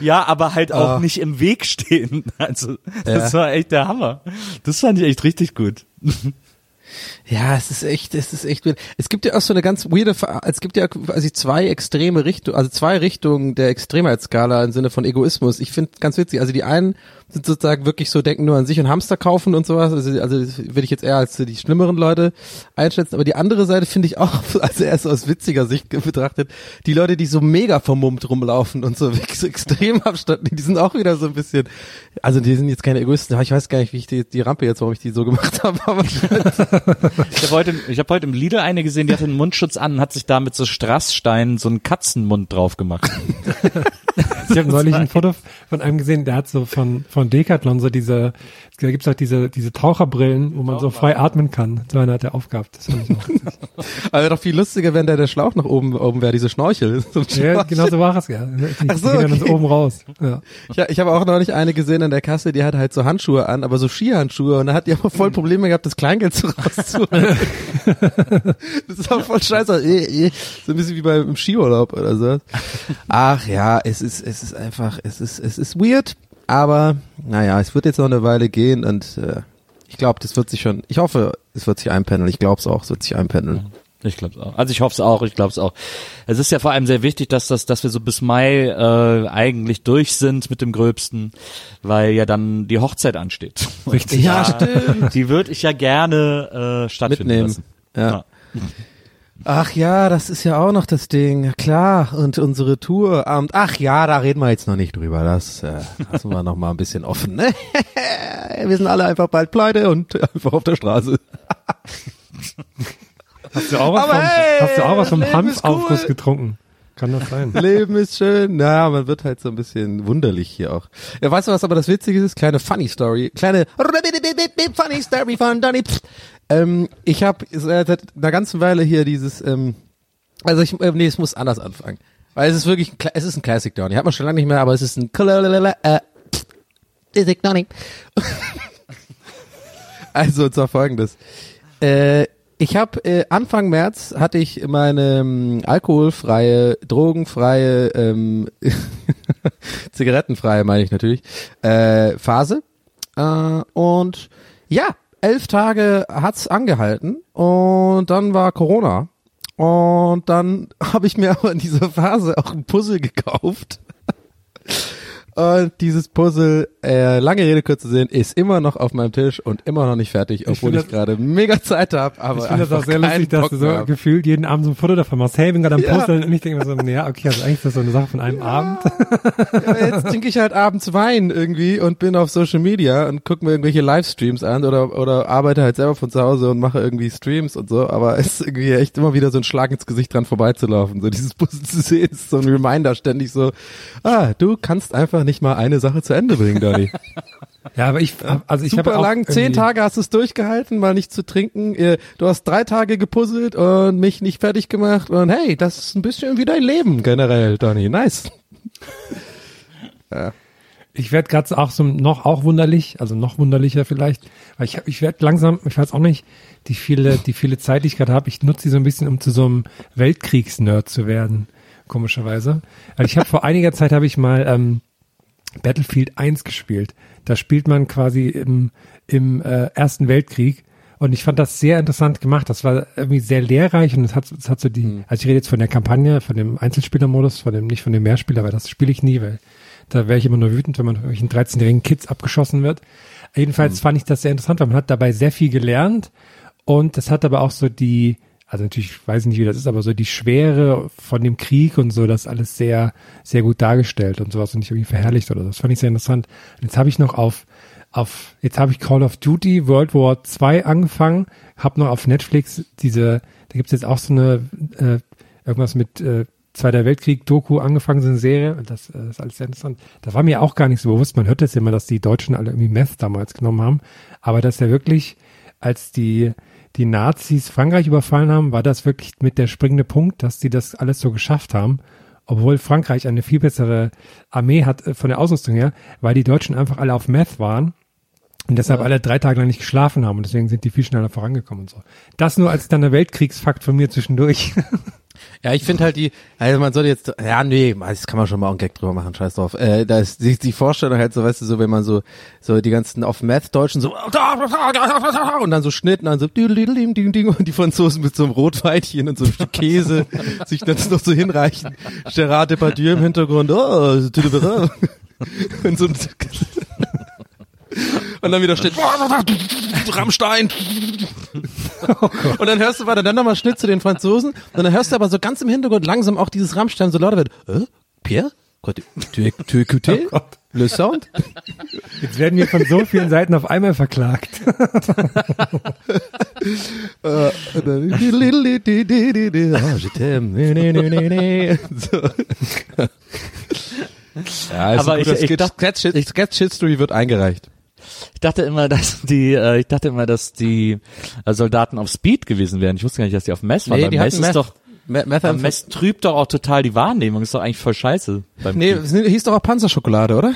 ja, aber halt auch nicht im Weg stehen. Also das war echt der Hammer. Das fand ich echt richtig gut. Ja, es ist echt, es ist echt weird. Es gibt ja auch so eine ganz weirde, es gibt ja quasi zwei extreme Richtungen, also zwei Richtungen der Extremheitsskala im Sinne von Egoismus. Ich finde ganz witzig, also die einen sind sozusagen wirklich so, denken nur an sich und Hamster kaufen und sowas, also, also würde ich jetzt eher als die schlimmeren Leute einschätzen, aber die andere Seite finde ich auch, also erst aus witziger Sicht betrachtet, die Leute, die so mega vermummt rumlaufen und so wirklich so extrem Abstand, nehmen, die sind auch wieder so ein bisschen, also die sind jetzt keine Egoisten, ich weiß gar nicht, wie ich die, die Rampe jetzt, warum ich die so gemacht habe, aber Ich habe heute, ich hab heute im Lidl eine gesehen, die hatte einen Mundschutz an und hat sich da mit so Strasssteinen so einen Katzenmund drauf gemacht. Ich habe neulich ein Foto von einem gesehen, der hat so von, von Decathlon so diese, da gibt's auch diese, diese Taucherbrillen, wo man so frei atmen kann. So eine hat er aufgehabt. Das fand ich auch. Aber wäre doch viel lustiger, wenn da der Schlauch nach oben, oben wäre, diese Schnorchel. So ja, genau so war es, ja. Die, Ach so, die gehen dann okay. so oben raus. Ja. Ich, ich habe auch neulich eine gesehen an der Kasse, die hatte halt so Handschuhe an, aber so Skihandschuhe und da hat die aber voll Probleme gehabt, das Kleingeld so rauszuholen. das ist auch voll scheiße. Eh, eh. So ein bisschen wie beim Skiurlaub oder so. Ach ja, es ist, es ist einfach, es ist, es ist weird, aber naja, es wird jetzt noch eine Weile gehen und äh, ich glaube, das wird sich schon, ich hoffe, es wird sich einpendeln. Ich glaube es auch, es wird sich einpendeln. Ich glaube auch. Also ich hoffe es auch, ich glaube es auch. Es ist ja vor allem sehr wichtig, dass das, dass wir so bis Mai äh, eigentlich durch sind mit dem Gröbsten, weil ja dann die Hochzeit ansteht. Richtig. Ja, stimmt. Die würde ich ja gerne äh, stattfinden Mitnehmen. lassen. Ja. Ach ja, das ist ja auch noch das Ding. Ja, Klar, und unsere Tour. Und ach ja, da reden wir jetzt noch nicht drüber. Das äh, lassen wir noch mal ein bisschen offen. Ne? wir sind alle einfach bald pleite und einfach auf der Straße. Hast du auch was Aber vom, hey, hast du auch was vom Hanfaufguss cool. getrunken? Kann das sein? Leben ist schön. Na, man wird halt so ein bisschen wunderlich hier auch. Ja, weißt du, was aber das Witzige ist? Kleine Funny Story. Kleine Funny Story von Donny. Ähm, ich habe seit einer ganzen Weile hier dieses, ähm, also ich, äh, nee, es muss anders anfangen. Weil es ist wirklich, ein, es ist ein Classic Donny. Hat man schon lange nicht mehr, aber es ist ein äh, Classic Donny. Also, und zwar folgendes. Äh, ich habe äh, Anfang März hatte ich meine ähm, alkoholfreie, drogenfreie, ähm, zigarettenfreie, meine ich natürlich, äh, Phase. Äh, und ja, elf Tage hat's angehalten und dann war Corona. Und dann habe ich mir aber in dieser Phase auch ein Puzzle gekauft. Und dieses Puzzle, äh, lange Rede, kurzer Sinn, ist immer noch auf meinem Tisch und immer noch nicht fertig, obwohl finde ich, gerade mega Zeit habe. Aber Ich finde das auch sehr lustig, dass Bock du so hab. gefühlt jeden Abend so ein Foto davon machst. Hey, bin gerade am Ja. Puzzeln und ich denke mir so, ja, okay, also eigentlich ist das so eine Sache von einem Abend. Ja, jetzt trinke ich halt abends Wein irgendwie und bin auf Social Media und gucke mir irgendwelche Livestreams an oder oder arbeite halt selber von zu Hause und mache irgendwie Streams und so, aber es ist irgendwie echt immer wieder so ein Schlag ins Gesicht dran vorbeizulaufen. So dieses Puzzle zu sehen, ist so ein Reminder ständig so, ah, du kannst einfach nicht mal eine Sache zu Ende bringen, Donny. Ja, aber ich, also ich habe Super auch lang, zehn Tage hast du es durchgehalten, mal nicht zu trinken. Du hast drei Tage gepuzzelt und mich nicht fertig gemacht und hey, das ist ein bisschen wie dein Leben generell, Donny. Nice. Ich werde gerade auch so noch auch wunderlich, also noch wunderlicher vielleicht, weil ich ich werde langsam, ich weiß auch nicht, die viele die viele Zeit, die ich gerade habe, ich nutze sie so ein bisschen, um zu so einem Weltkriegsnerd zu werden, komischerweise. Also ich habe vor einiger Zeit habe ich mal ähm, Battlefield 1 gespielt. Da spielt man quasi im im äh, Ersten Weltkrieg und ich fand das sehr interessant gemacht. Das war irgendwie sehr lehrreich und es hat, es hat so die, also ich rede jetzt von der Kampagne, von dem Einzelspielermodus, von dem, nicht von dem Mehrspieler, weil das spiele ich nie, weil da wäre ich immer nur wütend, wenn man von irgendwelchen 13-jährigen Kids abgeschossen wird. Jedenfalls fand ich das sehr interessant, weil man hat dabei sehr viel gelernt und das hat aber auch so die, also natürlich ich weiß nicht, wie das ist, aber so die Schwere von dem Krieg und so, das alles sehr, sehr gut dargestellt und sowas und nicht irgendwie verherrlicht oder so. Das fand ich sehr interessant. Und jetzt habe ich noch auf, auf, jetzt habe ich Call of Duty World War 2 angefangen, habe noch auf Netflix diese, da gibt's jetzt auch so eine, äh, irgendwas mit äh, Zweiter Weltkrieg-Doku angefangen, so eine Serie, und das äh, ist alles sehr interessant. Das war mir auch gar nicht so bewusst. Man hört das immer, dass die Deutschen alle irgendwie Meth damals genommen haben, aber dass ja wirklich, als die die Nazis Frankreich überfallen haben, war das wirklich mit der springende Punkt, dass die das alles so geschafft haben, obwohl Frankreich eine viel bessere Armee hat äh, von der Ausrüstung her, weil die Deutschen einfach alle auf Meth waren und deshalb alle drei Tage lang nicht geschlafen haben und deswegen sind die viel schneller vorangekommen und so. Das nur als dann der Weltkriegsfakt von mir zwischendurch. Ja, ich finde halt die, also man sollte jetzt, ja nee, das kann man schon mal einen Gag drüber machen, scheiß drauf. Äh, da ist die, die Vorstellung halt so, weißt du, so wenn man so, so die ganzen auf Meth-Deutschen so und dann so Schnitt und dann so und die Franzosen mit so einem Rotweinchen und so einem Stück Käse sich dann noch so hinreichen. Gerard Depardieu im Hintergrund, oh, und so ein und dann wieder steht Rammstein. und dann hörst du weiter, dann nochmal Schnitt zu den Franzosen. Und dann hörst du aber so ganz im Hintergrund langsam auch dieses Rammstein so lauter wird. Äh? Pierre? Tu, tu, tu écouté? Le Sound? Jetzt werden wir von so vielen Seiten auf einmal verklagt. Oh, je t'aime. So. Ja, Aber ich- ich Sketch, dachte- Sketch, Sketch History wird eingereicht. Ich dachte immer, dass die, äh, ich dachte immer, dass die äh, Soldaten auf Speed gewesen wären. Ich wusste gar nicht, dass die auf Mess waren. Nee, die Mess ist Meth. doch, Me- aber Methamph Mess trübt doch auch total die Wahrnehmung. Ist doch eigentlich voll scheiße. Beim Nee, es hieß doch auch Panzerschokolade, oder?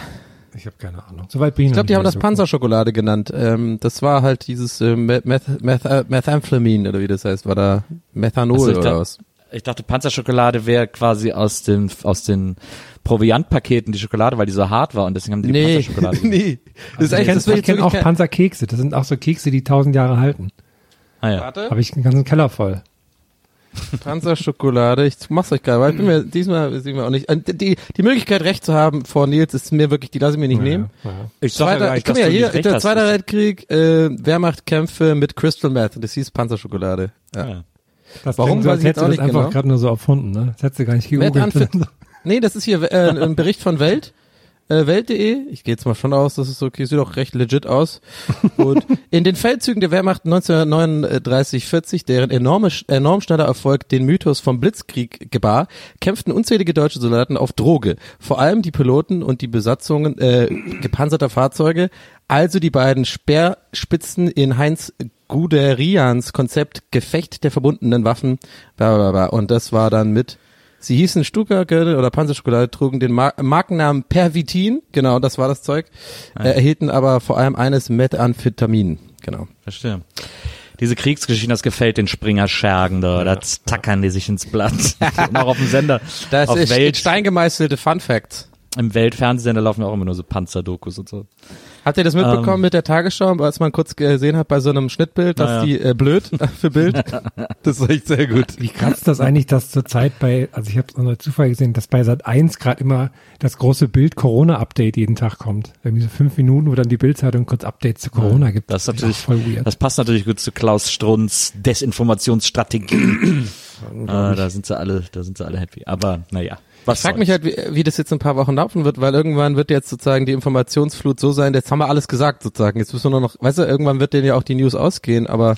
Ich habe keine Ahnung. Soweit bin ich Ich glaube, die haben das Panzer. Panzerschokolade genannt. Ähm, das war halt dieses äh, Meth, Meth, Meth, äh, Methamphetamine oder wie das heißt, war da Methanol so, ich oder dachte- was? Ich dachte, Panzerschokolade wäre quasi aus den, aus den Proviantpaketen die Schokolade, weil die so hart war und deswegen haben die, die Nee, Panzerschokolade. nee. Das ist Ich eigentlich kenne das ich kenn auch Panzerkekse. Das sind auch so Kekse, die tausend Jahre halten. Ah, ja. Warte. Habe ich einen ganzen Keller voll. Panzerschokolade, ich mach's euch geil, weil ich bin mir diesmal sind wir auch nicht. äh, Die, die Möglichkeit recht zu haben vor Nils ist mir wirklich, die lasse ich mir nicht nehmen. Ja, ja. Ich sag ja Zweiter, nicht, guck dass du hier, nicht recht der hast. Zweite Weltkrieg, äh, Wehrmachtkämpfe mit Crystal Meth, das hieß Panzerschokolade. Ja. Ja. Das Warum, so, weiß ich jetzt hättest auch du nicht das einfach genau. gerade nur so erfunden, ne? Das hättest du gar nicht gegoogelt. Unfit. Nee, das ist hier äh, ein Bericht von Welt. Äh, Welt.de, ich gehe jetzt mal schon aus, das ist okay, sieht auch recht legit aus. Und in den Feldzügen der Wehrmacht 1939-40, deren enorme, enorm schneller Erfolg den Mythos vom Blitzkrieg gebar, kämpften unzählige deutsche Soldaten auf Droge. Vor allem die Piloten und die Besatzungen äh, gepanzerter Fahrzeuge, also die beiden Speerspitzen in Heinz Guderians Konzept Gefecht der verbundenen Waffen. Bla, bla, bla. Und das war dann mit Sie hießen Stuka-Gürtel oder Panzerschokolade, trugen den Mar Markennamen Pervitin, genau, das war das Zeug, äh, erhielten aber vor allem eines Methamphetamin, genau. Verstehe. Diese Kriegsgeschichten, das gefällt den Springer-Schergen da, das tackern die sich ins Blatt. Auch auf dem Sender, Das auf ist Welt, steingemeißelte Fun Facts. im Weltfernsehsender laufen ja auch immer nur so Panzerdokus und so. Habt ihr das mitbekommen Ähm. mit der Tagesschau, als man kurz gesehen hat bei so einem Schnittbild, dass Naja. die äh, blöd für Bild? Das war echt sehr gut. Wie krass ist das eigentlich, dass zur Zeit bei, also ich habe es unter Zufall gesehen, dass bei Sat 1 gerade immer das große Bild Corona-Update jeden Tag kommt. Irgendwie so fünf Minuten, wo dann die Bildzeitung kurz Updates zu Corona gibt. Das ist natürlich, voll weird. das passt natürlich gut zu Klaus Strunz Desinformationsstrategie. äh, da sind sie alle, da sind sie alle happy. Aber naja. Was Ich frag soll's. mich halt, wie, wie das jetzt in ein paar Wochen laufen wird, weil irgendwann wird jetzt sozusagen die Informationsflut so sein, jetzt haben wir alles gesagt sozusagen. Jetzt müssen wir nur noch, weißt du, irgendwann wird denen ja auch die News ausgehen, aber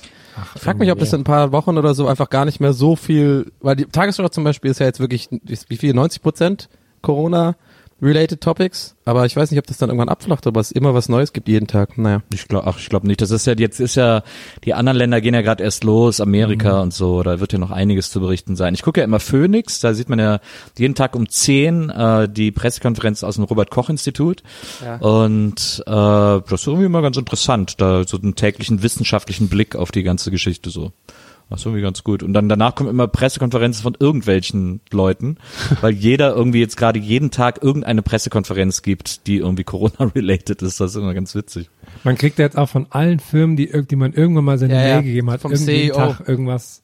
ich frag mich, ob das in ein paar Wochen oder so einfach gar nicht mehr so viel, weil die Tagesschau zum Beispiel ist ja jetzt wirklich, wie viel, 90 Prozent Corona related Topics, aber ich weiß nicht, ob das dann irgendwann abflacht, aber es immer was Neues gibt jeden Tag. Naja. Ich glaube, ach, ich glaube nicht. Das ist ja jetzt ist ja die anderen Länder gehen ja gerade erst los, Amerika und so. Da wird ja noch einiges zu berichten sein. Ich gucke ja immer Phoenix. Da sieht man ja jeden Tag um 10 äh, die Pressekonferenz aus dem Robert Koch Institut. Und äh, das ist irgendwie immer ganz interessant, da so einen täglichen wissenschaftlichen Blick auf die ganze Geschichte so. Das ist irgendwie ganz gut. Und dann danach kommen immer Pressekonferenzen von irgendwelchen Leuten, weil jeder irgendwie jetzt gerade jeden Tag irgendeine Pressekonferenz gibt, die irgendwie Corona-related ist. Das ist immer ganz witzig. Man kriegt jetzt auch von allen Firmen, die, die man irgendwann mal seine Ja, ja. Mail gegeben hat, Vom CEO. Tag irgendwas.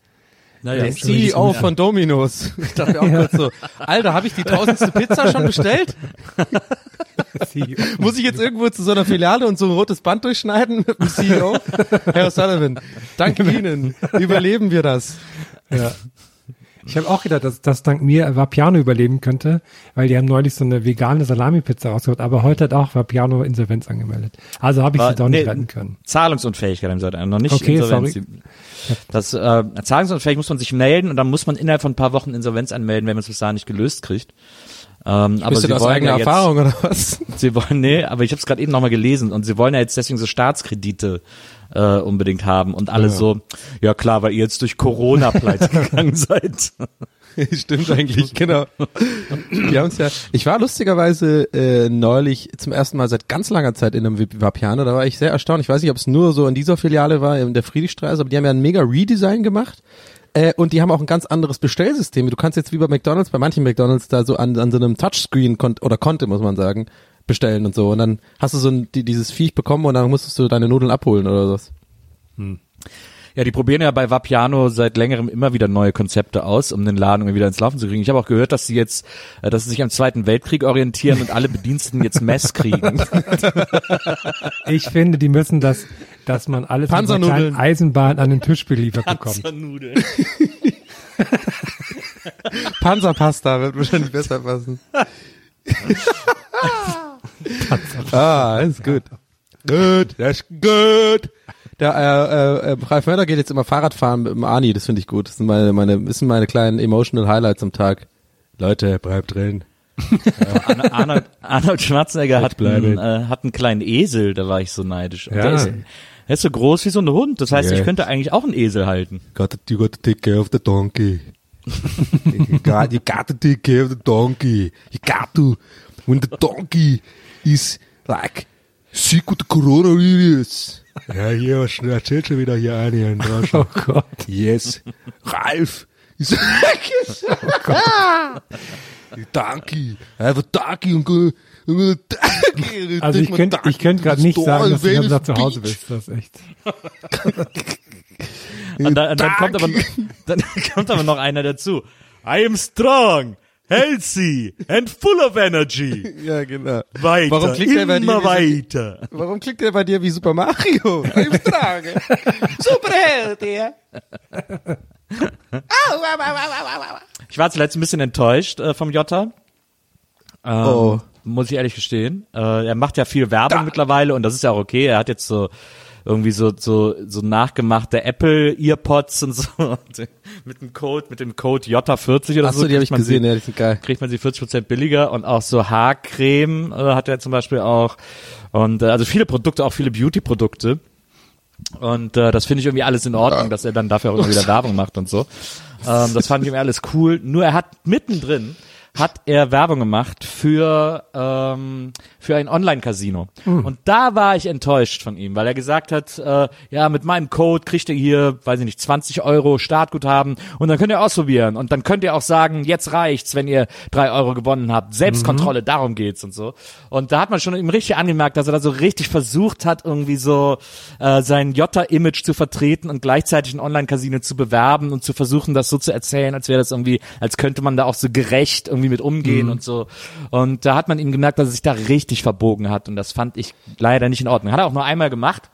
Naja, Der CEO von Domino's. Ich dachte auch kurz so, Alter, habe ich die tausendste Pizza schon bestellt? CEO. Muss ich jetzt irgendwo zu so einer Filiale und so ein rotes Band durchschneiden mit dem CEO? Herr O'Sullivan, dank Ihnen überleben wir das. Ja. Ich habe auch gedacht, dass das dank mir Vapiano überleben könnte, weil die haben neulich so eine vegane Salami-Pizza rausgeholt, aber heute hat auch Vapiano Insolvenz angemeldet. Also habe ich War- sie doch nicht nee, retten können. Zahlungsunfähigkeit haben sie halt noch nicht Okay, Insolvenz. sorry. Das äh, zahlungsunfähig muss man sich melden und dann muss man innerhalb von ein paar Wochen Insolvenz anmelden, wenn man es bis dahin nicht gelöst kriegt. Ähm, aber sie das wollen ja jetzt, Erfahrung oder was? Sie wollen, nee, aber ich habe es gerade eben nochmal gelesen und sie wollen ja jetzt deswegen so Staatskredite äh, unbedingt haben und alles so, ja klar, weil ihr jetzt durch Corona pleite gegangen seid. Stimmt eigentlich, genau. Die haben's ja. Ich war lustigerweise äh, neulich zum ersten Mal seit ganz langer Zeit in einem Vapiano. Da war ich sehr erstaunt. Ich weiß nicht, ob es nur so in dieser Filiale war, in der Friedrichstraße, aber die haben ja ein mega Redesign gemacht. Äh, und die haben auch ein ganz anderes Bestellsystem. Du kannst jetzt wie bei McDonalds, bei manchen McDonalds da so an, an so einem Touchscreen kon oder konnte, muss man sagen, bestellen und so. Und dann hast du so ein, die, dieses Viech bekommen und dann musstest du deine Nudeln abholen oder was. Ja, die probieren ja bei Vapiano seit längerem immer wieder neue Konzepte aus, um den Laden irgendwie wieder ins Laufen zu kriegen. Ich habe auch gehört, dass sie jetzt, äh, dass sie sich am Zweiten Weltkrieg orientieren und alle Bediensteten jetzt Mess kriegen. Ich finde, die müssen das, dass man alles mit einer Panzernudeln. kleinen Eisenbahn an den Tisch beliefert bekommt. Panzernudeln. Panzerpasta wird wahrscheinlich besser passen. ah, ist gut. Gut, das ist gut. Der äh, äh, äh, Ralf Möller geht jetzt immer Fahrradfahren mit dem Ani, das finde ich gut. Das sind meine, meine, das sind meine kleinen emotional Highlights am Tag. Leute, bleibt drin. Arnold, Arnold, Arnold Schwarzenegger hat einen, äh, hat einen kleinen Esel, da war ich so neidisch. Und Ja. Der, ist, der ist so groß wie so ein Hund. Das heißt, Ja. ich könnte eigentlich auch einen Esel halten. Got to, you got to take care of the donkey. you, got, you got to take care of the donkey. You got to. When the donkey is like the coronavirus. Ja, hier, was erzählt schon wieder hier eine in Deutschland. Oh Gott. Yes. Ralf. Oh have a donkey und. Also ich könnte, ich könnte gerade nicht sagen, dass du nach zu Hause bist. Das ist echt. Und dann, dann kommt aber, dann kommt aber noch einer dazu. I am strong, healthy and full of energy. Ja, genau. Weiter, Warum klingt der bei dir immer weiter. Warum klingt der bei dir wie Super Mario? Im Strage. Superheld, der. Ich war zuletzt ein bisschen enttäuscht äh, vom Jota. Ähm, Oh. Muss ich ehrlich gestehen. Äh, er macht ja viel Werbung mittlerweile und das ist ja auch okay. Er hat jetzt so irgendwie so so so nachgemachte Apple Earpods und so mit dem Code mit dem Code J40 oder Achso, so. die habe ich gesehen, sie- ja, die sind geil. kriegt man sie 40% billiger und auch so Haarcreme äh, hat er zum Beispiel auch und äh, also viele Produkte, auch viele Beauty-Produkte und äh, das finde ich irgendwie alles in Ordnung, dass er dann dafür auch immer wieder Werbung macht und so. Ähm, das fand ich irgendwie alles cool. Nur er hat mittendrin hat er Werbung gemacht für ähm, für ein Online-Casino und da war ich enttäuscht von ihm, weil er gesagt hat, äh, ja mit meinem Code kriegt ihr hier, weiß ich nicht, 20 Euro Startguthaben und dann könnt ihr ausprobieren und dann könnt ihr auch sagen, jetzt reicht's, wenn ihr drei Euro gewonnen habt. Selbstkontrolle, darum geht's und so. Und da hat man schon ihm richtig angemerkt, dass er da so richtig versucht hat, irgendwie so äh, sein Jota-Image zu vertreten und gleichzeitig ein Online-Casino zu bewerben und zu versuchen, das so zu erzählen, als wäre das irgendwie, als könnte man da auch so gerecht irgendwie mit umgehen und so. Und da hat man ihm gemerkt, dass er sich da richtig verbogen hat und das fand ich leider nicht in Ordnung. Hat er auch nur einmal gemacht.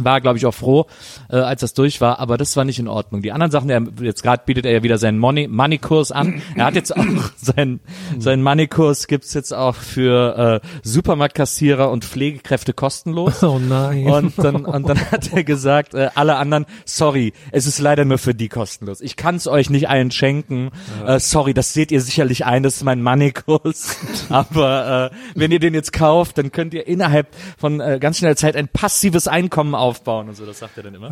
War, glaube ich, auch froh, äh, als das durch war, aber das war nicht in Ordnung. Die anderen Sachen, er, jetzt gerade bietet er ja wieder seinen Money- Money-Kurs an. Er hat jetzt auch seinen, seinen Money-Kurs gibt's jetzt auch für äh, Supermarktkassierer und Pflegekräfte kostenlos. Oh nein. Und dann, und dann hat er gesagt, äh, alle anderen, sorry, es ist leider nur für die kostenlos. Ich kann es euch nicht allen schenken. Äh, sorry, das seht ihr sicherlich ein, das ist mein Money-Kurs. Aber äh, wenn ihr den jetzt kauft, dann könnt ihr innerhalb von äh, ganz schneller Zeit ein passives Einkommen aufbauen und so, das sagt er dann immer.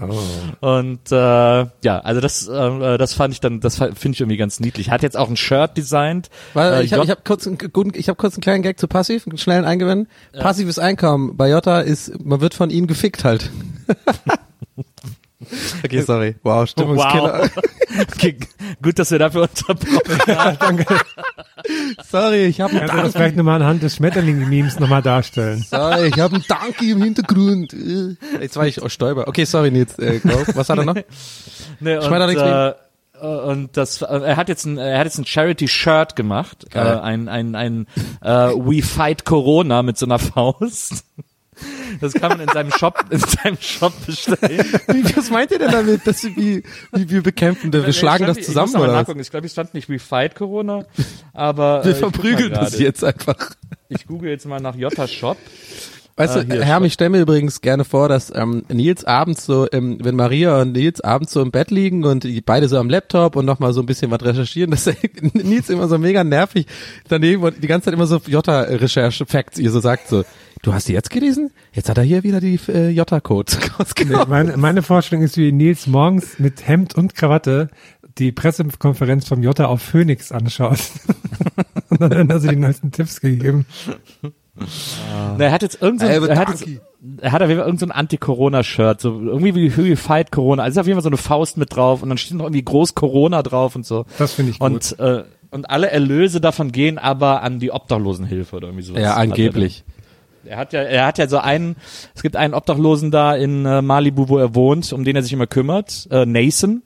Und äh, ja, also das, äh, das fand ich dann, das finde ich irgendwie ganz niedlich. Hat jetzt auch ein Shirt designt. Weil Äh, ich habe hab kurz, einen guten, ich hab kurz einen kleinen Gag zu Passiv, einen schnellen Eingewinn. Passives Einkommen bei Jota ist, man wird von ihnen gefickt halt. okay, sorry. Wow, Stimmungskiller. Wow. okay, gut, dass wir dafür unterbrochen haben. Sorry, ich habe Kannst du das vielleicht nochmal anhand des Schmetterling-Memes nochmal darstellen? Sorry, ich habe einen Danke im Hintergrund. Jetzt war ich oh, Stäuber. Okay, sorry, Nils. Äh. Was hat er noch? Nee, und, Schmetterlingsmeme. äh, und das, äh, er hat jetzt ein, er hat jetzt ein Charity-Shirt gemacht, äh, ein, ein, ein äh, We Fight Corona mit so einer Faust. Das kann man in seinem Shop, in seinem Shop bestellen. Wie, was meint ihr denn damit? Dass wir, wie, wie wir bekämpfen, wir schlagen das Ich zusammen mal oder. Ich glaube, es stand nicht We Fight Corona, aber Wir äh, ich guck mal verprügeln das jetzt einfach. Ich google jetzt mal nach Jota Shop. Weißt Ah, du, Herr, ich stelle mir übrigens gerne vor, dass ähm, Nils abends so, ähm, wenn Maria und Nils abends so im Bett liegen und die beide so am Laptop und nochmal so ein bisschen was recherchieren, dass Nils immer so mega nervig daneben und die ganze Zeit immer so Jota-Recherche-Facts ihr so sagt so, du hast die jetzt gelesen? Jetzt hat er hier wieder die äh, Jota-Codes Nee, rausgenommen. meine, meine Vorstellung ist, wie Nils morgens mit Hemd und Krawatte die Pressekonferenz vom Jota auf Phoenix anschaut. und dann hat er sie die neuesten Tipps gegeben. Na, er hat jetzt irgend so, er hat jetzt, er hat auf jeden Fall irgend so ein Anti-Corona-Shirt, so irgendwie wie, wie Fight Corona. Also ist auf jeden Fall so eine Faust mit drauf und dann steht noch irgendwie groß Corona drauf und so. Das finde ich gut. Und, äh, und alle Erlöse davon gehen aber an die Obdachlosenhilfe oder irgendwie sowas. Ja, er angeblich. Er hat ja, er hat ja so einen, es gibt einen Obdachlosen da in äh, Malibu, wo er wohnt, um den er sich immer kümmert, äh, Nathan.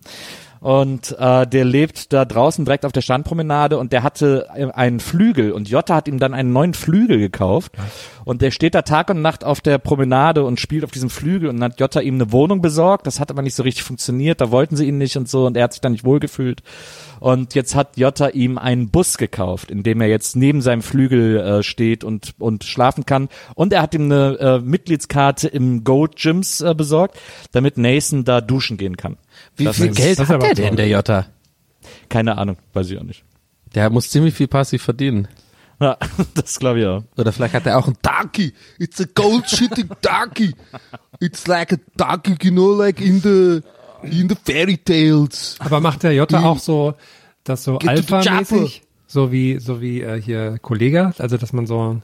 Und äh, der lebt da draußen direkt auf der Strandpromenade und der hatte äh, einen Flügel und Jota hat ihm dann einen neuen Flügel gekauft und der steht da Tag und Nacht auf der Promenade und spielt auf diesem Flügel und dann hat Jota ihm eine Wohnung besorgt, das hat aber nicht so richtig funktioniert, da wollten sie ihn nicht und so und er hat sich da nicht wohlgefühlt und jetzt hat Jota ihm einen Bus gekauft, in dem er jetzt neben seinem Flügel äh, steht und, und schlafen kann. Und er hat ihm eine äh, Mitgliedskarte im Goat Gyms äh, besorgt, damit Nathan da duschen gehen kann. Wie Das viel ist- Geld hat aber der denn, der Jota? Keine Ahnung, weiß ich auch nicht. Der muss ziemlich viel passiv verdienen. Ja, das glaube ich auch. Oder vielleicht hat er auch ein Donkey. It's a gold shitting donkey. It's like a donkey, you know, like in the, in the fairy tales. Aber macht der Jota auch so, das so Alpha-mäßig? So wie, so wie äh, hier Kollege? Also, dass man so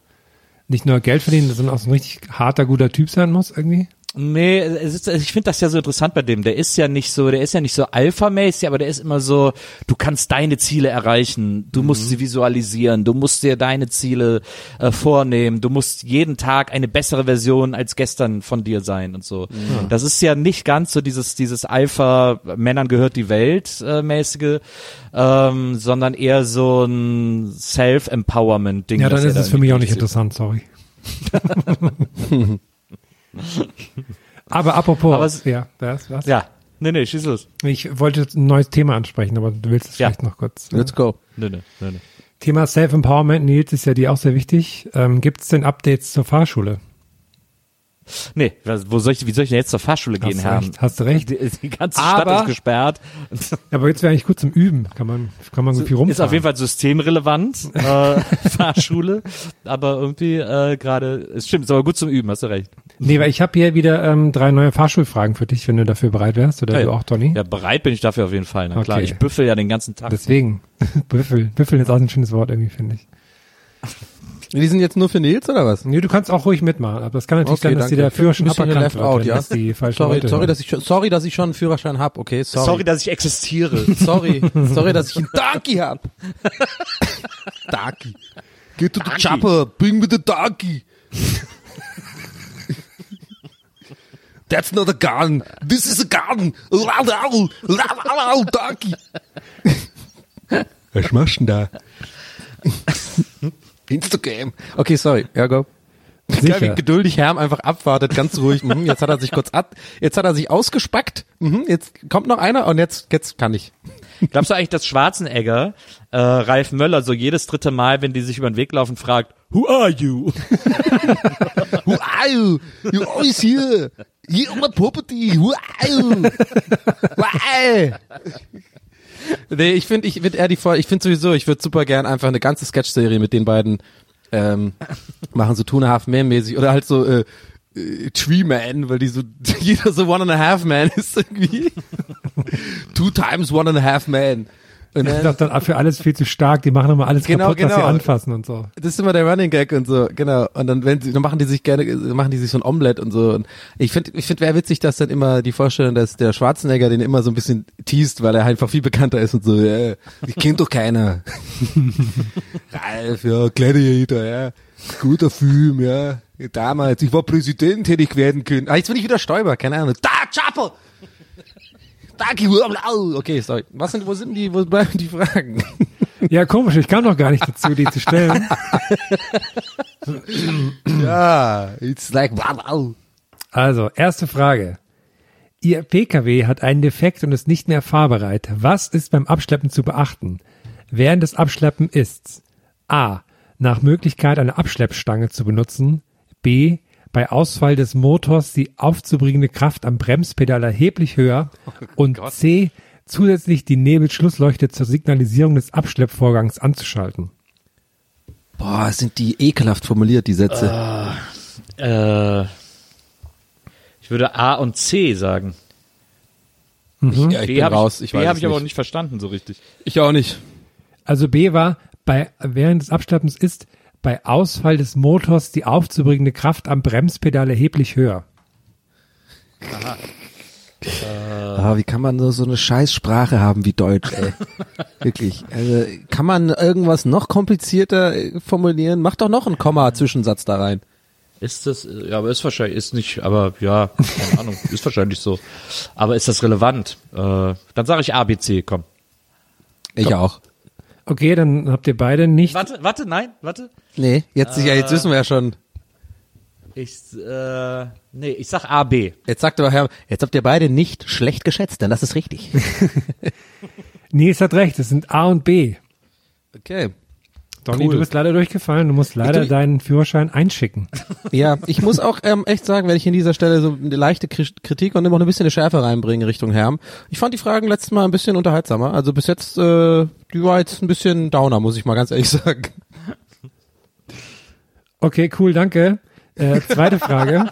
nicht nur Geld verdienen, sondern auch so ein richtig harter, guter Typ sein muss irgendwie? Nee, es ist, ich finde das ja so interessant bei dem. Der ist ja nicht so, der ist ja nicht so alphamäßig, aber der ist immer so, du kannst deine Ziele erreichen, du musst sie visualisieren, du musst dir deine Ziele äh, vornehmen, du musst jeden Tag eine bessere Version als gestern von dir sein und so. Das ist ja nicht ganz so dieses, dieses Alpha, Männern gehört die Welt äh, mäßige, ähm, sondern eher so ein Self-Empowerment-Ding. Ja, dann ist da es für mich auch nicht interessant, sorry. Aber apropos, Aber es- ja, was, was? Ja. Nee, nee, schieß los. Ich wollte ein neues Thema ansprechen, aber du willst es Ja. vielleicht noch kurz. Let's go. Nee, nee, nee, nee. Thema Self-Empowerment, Nils, ist ja dir auch sehr wichtig. Ähm, Gibt es denn Updates zur Fahrschule? Nee, wo soll ich, wie soll ich denn jetzt zur Fahrschule gehen, Hast du Herr? recht, hast du recht. Die, die ganze Aber- Stadt ist gesperrt. Aber jetzt wäre eigentlich gut zum Üben. Kann man, kann man so viel rumfahren. Ist auf jeden Fall systemrelevant, äh, Fahrschule. Aber irgendwie äh, gerade, es stimmt, ist aber gut zum Üben, hast du recht. Nee, weil ich habe hier wieder ähm, drei neue Fahrschulfragen für dich, wenn du dafür bereit wärst. Oder du auch, Tony? Ja, bereit bin ich dafür auf jeden Fall. Na klar, Okay. ich büffel ja den ganzen Tag. Deswegen. Büffel. Büffeln ist auch ein schönes Wort irgendwie, finde ich. Die sind jetzt nur für Nils oder was? Nee, du kannst auch ruhig mitmachen. Aber es kann natürlich sein, dass dir der Ein Führerschein aberkannt left wird, out, ja. das die falschen sorry, Leute sorry, hören. dass ich schon, sorry, dass ich schon einen Führerschein hab. Okay, sorry. Sorry, dass ich existiere. sorry, sorry, dass ich einen Darky hab. Darky. Geh to the chopper, bring me the Darky. That's not a gun. This is a gun. Darky. Was machst du denn da? Instagram. Okay, sorry. Ja, go. Geil, wie Sicher. geduldig Herm einfach abwartet, ganz ruhig. Mhm, jetzt hat er sich kurz ab, jetzt hat er sich ausgespackt. Mhm, jetzt kommt noch einer und jetzt, jetzt kann ich. Glaubst du eigentlich, dass Schwarzenegger äh, Ralf Möller so jedes dritte Mal, wenn die sich über den Weg laufen, fragt, Who are you? Who are you? Always here. Here on my property. You? Why? Nee, ich finde, ich würde eher die Voll, ich finde sowieso, ich würde super gern einfach eine ganze Sketch-Serie mit den beiden ähm, machen, so Two and a Half Man mäßig oder halt so äh, äh, Tree Man, weil die so jeder so One and a Half Man ist irgendwie. Two times One and a Half Man. Und dann, doch dann für alles viel zu stark. Die machen immer alles Genau, kaputt, was sie genau. anfassen und so. das ist immer der Running Gag und so, genau. Und dann, wenn sie, dann machen die sich gerne, machen die sich so ein Omelett und so. Und ich finde, ich finde, wäre witzig, dass dann immer die Vorstellung, dass der Schwarzenegger den immer so ein bisschen teast, weil er einfach viel bekannter ist und so, ja, ich kennt doch keiner. Ralf, ja, Gladiator, ja, guter Film, ja. Damals, ich war Präsident, hätte ich werden können. Ah, jetzt bin ich wieder Stäuber, keine Ahnung. Da, Chapel! Okay, sorry. Was sind, wo sind die, wo bleiben die Fragen? Ja, komisch. Ich kam doch gar nicht dazu, die zu stellen. ja, it's like, wow. Also, erste Frage. Ihr Pkw hat einen Defekt und ist nicht mehr fahrbereit. Was ist beim Abschleppen zu beachten? Während des Abschleppen ist's A. Nach Möglichkeit eine Abschleppstange zu benutzen. B. Bei Ausfall des Motors die aufzubringende Kraft am Bremspedal erheblich höher. Und C. Zusätzlich die Nebelschlussleuchte zur Signalisierung des Abschleppvorgangs anzuschalten. Boah, sind die ekelhaft formuliert, die Sätze. Äh, ich würde A und C sagen. ja, ich B habe raus. ich, Ich, B hab ich aber auch nicht verstanden so richtig. Ich auch nicht. Also B war, bei, während des Abschleppens ist bei Ausfall des Motors die aufzubringende Kraft am Bremspedal erheblich höher. Ah, wie kann man nur so eine Scheißsprache haben wie Deutsch, ey? Wirklich. Also, kann man irgendwas noch komplizierter äh, formulieren? Mach doch noch einen Komma-Zwischensatz da rein. Ist das, ja, aber ist wahrscheinlich, ist nicht, aber ja, keine Ahnung, ist wahrscheinlich so. Aber ist das relevant? Äh, dann sage ich A, B, C, komm. Ich auch. Okay, dann habt ihr beide nicht. Warte, warte, nein, warte. Nee, jetzt, ja, jetzt wissen wir ja schon. Ich, äh, nee, ich sag A, B. Jetzt sagt aber Herr, jetzt habt ihr beide nicht schlecht geschätzt, denn das ist richtig. Nils hat recht, es sind A und B. Okay. Donny, Cool. du bist leider durchgefallen, du musst leider tu- deinen Führerschein einschicken. Ja, ich muss auch ähm, echt sagen, wenn ich in dieser Stelle so eine leichte Kri- Kritik und immer noch ein bisschen eine Schärfe reinbringe Richtung Herm. Ich fand die Fragen letztes Mal ein bisschen unterhaltsamer. Also bis jetzt, äh, die war jetzt ein bisschen downer, muss ich mal ganz ehrlich sagen. Okay, cool, danke. Äh, zweite Frage.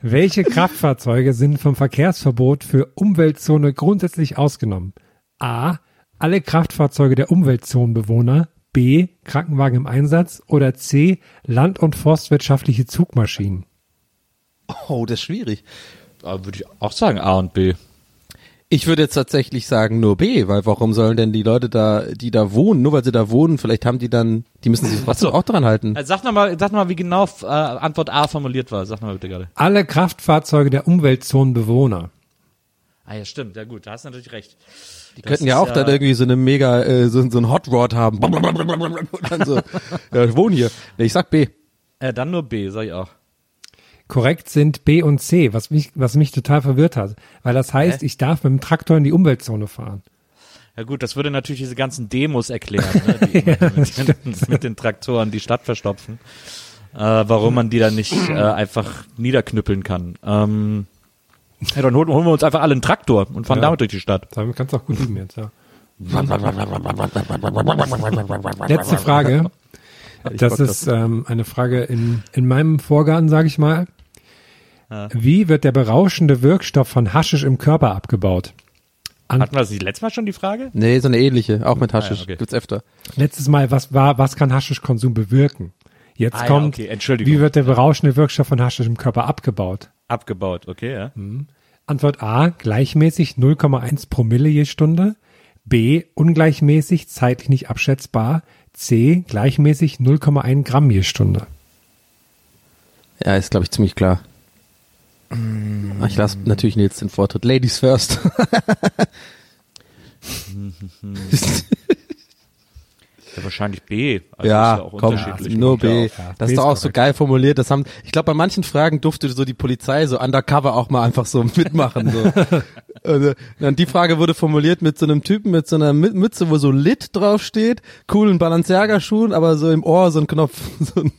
Welche Kraftfahrzeuge sind vom Verkehrsverbot für Umweltzone grundsätzlich ausgenommen? A. Alle Kraftfahrzeuge der Umweltzonenbewohner. B. Krankenwagen im Einsatz. Oder C. Land- und forstwirtschaftliche Zugmaschinen. Oh, das ist schwierig. Da würde ich auch sagen A und B. Ich würde jetzt tatsächlich sagen nur B, weil warum sollen denn die Leute da, die da wohnen, nur weil sie da wohnen, vielleicht haben die dann, die müssen sich trotzdem so. auch dran halten. Also sag nochmal, sag noch mal, wie genau äh, Antwort A formuliert war. Sag nochmal bitte gerade. Alle Kraftfahrzeuge der Umweltzonenbewohner. Ah ja, stimmt, ja gut, da hast du natürlich recht. Die könnten ja auch dann irgendwie so eine mega, äh, so, so ein Hot Rod haben. Und dann so, ja, ich wohne hier. Nee, ich sag B. Äh, dann nur B, sag ich auch. Korrekt sind B und C, was mich, was mich total verwirrt hat. Weil das heißt, ich darf mit dem Traktor in die Umweltzone fahren. Ja gut, das würde natürlich diese ganzen Demos erklären, ne, die immer mit, den, mit den Traktoren die Stadt verstopfen. Äh, warum man die dann nicht äh, einfach niederknüppeln kann. Ähm, ja, dann holen, holen wir uns einfach alle einen Traktor und fahren Ja. damit durch die Stadt. Damit kannst du auch gut üben jetzt, ja. Letzte Frage. Das ist ähm, eine Frage in, in meinem Vorgarten, sage ich mal. Wie wird der berauschende Wirkstoff von Haschisch im Körper abgebaut? Hatten wir das nicht letztes Mal schon die Frage? Nee, so eine ähnliche, auch mit Haschisch. Ah, ja, okay. Gibt's öfter. Letztes Mal, was war, was kann Haschischkonsum bewirken? Jetzt Ah, ja, kommt, okay, Entschuldigung. wie wird der berauschende Wirkstoff von Haschisch im Körper abgebaut? Abgebaut, okay, ja. Antwort A, gleichmäßig 0,1 Promille je Stunde. B, ungleichmäßig, zeitlich nicht abschätzbar. C, gleichmäßig 0,1 Gramm je Stunde. Ja, ist, glaube ich, ziemlich klar. Ich lasse natürlich Nils den Vortritt. Ladies first. Ja, wahrscheinlich B. Also ja, ist ja auch komm, unterschiedlich. nur B. ja. Das B ist doch auch so korrekt. geil formuliert. Das haben, ich glaube, bei manchen Fragen durfte so die Polizei so undercover auch mal einfach so mitmachen. So. also, dann die Frage wurde formuliert mit so einem Typen mit so einer Mü- Mütze, wo so Lit draufsteht, coolen Balenciaga-Schuhen, aber so im Ohr so ein Knopf. So ein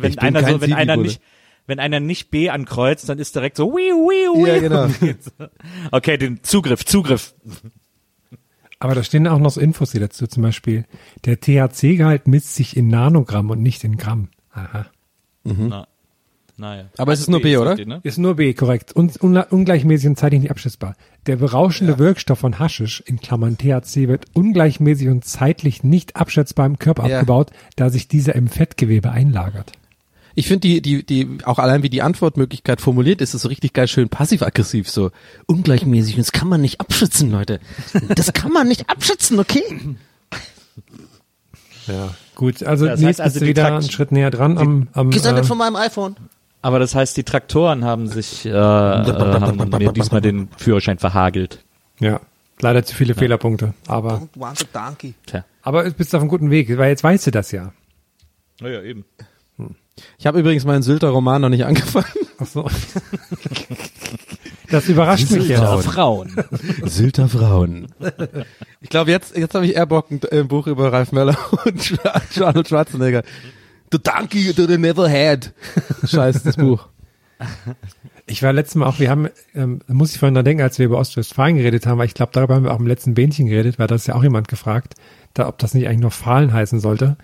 Wenn bin einer so, wenn einer nicht, wenn einer nicht B ankreuzt, dann ist direkt so, wiu, wiu, wiu. ja, genau. Okay, den Zugriff, Zugriff. Aber da stehen auch noch so Infos hier dazu, zum Beispiel, der THC-Gehalt misst sich in Nanogramm und nicht in Gramm. Aha. Na, naja. Aber es ist nur B, sagt oder? ihr, ne? Ist nur B, korrekt. Und unla- ungleichmäßig und zeitlich nicht abschätzbar. Der berauschende Wirkstoff von Haschisch, in Klammern THC, wird ungleichmäßig und zeitlich nicht abschätzbar im Körper Ja. abgebaut, da sich dieser im Fettgewebe einlagert. Ich finde die, die, die, auch allein wie die Antwortmöglichkeit formuliert ist, ist so richtig geil schön passiv-aggressiv, so ungleichmäßig. Und das kann man nicht abschätzen, Leute. Das kann man nicht abschätzen, okay? Ja. Gut, also Das Nils heißt also, bist wieder Trakt- einen Schritt näher dran am, am Gesendet äh, von meinem iPhone. Aber das heißt, die Traktoren haben sich, äh, äh, haben mir diesmal den Führerschein verhagelt. Ja, leider zu viele Fehlerpunkte. Aber, aber du bist auf einem guten Weg, weil jetzt weißt du das ja. Naja, eben. Ich habe übrigens meinen Sylter Roman noch nicht angefangen. Ach so. Das überrascht mich jetzt. Frauen. Sylter Frauen. Ich glaube, jetzt, jetzt habe ich eher Bock, ein äh, Buch über Ralf Möller und Arnold Schwarzenegger. The donkey that they never had. Scheiß, das Buch. Ich war letztes Mal auch, wir haben, ähm, da muss ich vorhin dran denken, als wir über Ostwestfalen geredet haben, weil ich glaube, darüber haben wir auch im letzten Bähnchen geredet, weil das ja auch jemand gefragt, da, ob das nicht eigentlich noch Fahlen heißen sollte.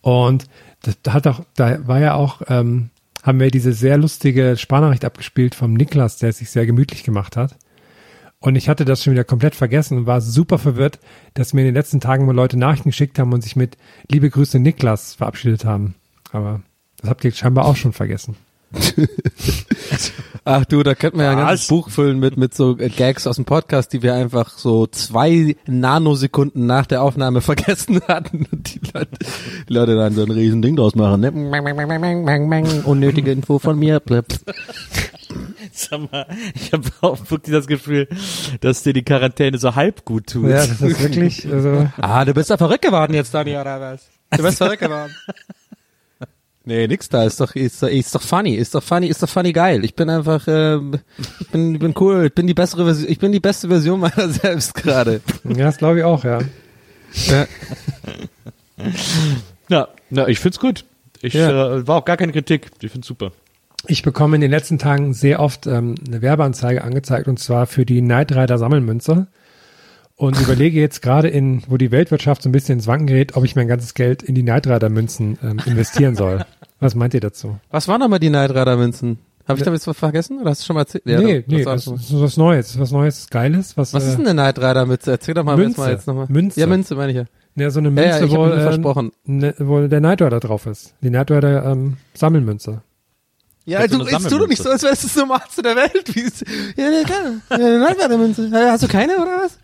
Und das, da hat auch, da war ja auch, ähm, haben wir diese sehr lustige Sparnachricht abgespielt vom Niklas, der sich sehr gemütlich gemacht hat. Und ich hatte das schon wieder komplett vergessen und war super verwirrt, dass mir in den letzten Tagen mal Leute Nachrichten geschickt haben und sich mit Liebe Grüße Niklas verabschiedet haben. Aber das habt ihr scheinbar auch schon vergessen. Ach du, da könnten wir ja ein ganzes Buch füllen mit, mit so Gags aus dem Podcast, die wir einfach so zwei Nanosekunden nach der Aufnahme vergessen hatten. Und die Leute, die Leute dann so ein riesen Ding draus machen. Ne? Unnötige Info von mir. Sag mal, ich habe auch wirklich das Gefühl, dass dir die Quarantäne so halb gut tut. Ja, das ist wirklich, also, Ah, du bist da verrückt geworden jetzt, Dani, oder was? Du bist verrückt geworden. Nee, nix da, ist doch, ist, doch- ist doch funny, ist doch funny, ist doch funny geil. Ich bin einfach, ähm, ich bin, bin cool, ich bin die bessere Version, ich bin die beste Version meiner selbst gerade. ja, das glaube ich auch, ja. Ja. Ja, na, ich find's gut. Ich Ja. äh, war auch gar keine Kritik. Ich find's super. Ich bekomme in den letzten Tagen sehr oft ähm, eine Werbeanzeige angezeigt und zwar für die Knight Rider Sammelmünze und überlege jetzt gerade in, wo die Weltwirtschaft so ein bisschen ins Wanken gerät, ob ich mein ganzes Geld in die Knight Rider Münzen ähm, investieren soll. Was meint ihr dazu? Was waren nochmal die Knight Rider Münzen? Habe ich da jetzt was vergessen oder hast du schon mal erzählt? Ja, nee, nee, das ist was Neues, was Neues, Geiles, was, was äh, ist denn eine Knight Rider Mütze? Erzähl doch mal Münze. jetzt mal jetzt nochmal. Münze. Ja, Münze meine ich ja. ja, so eine Ja, Münze, ja, ich hab wo, äh, versprochen. ne, wo der Knight Rider drauf ist. Die Knight Rider ähm, Sammelmünze. Ja, Hätte du, eine jetzt tu doch nicht so, als wärst du das Normalste der Welt. Wie ist, ja, ja, klar. Ja, eine Knight Rider Münze. Ja, hast du keine oder was?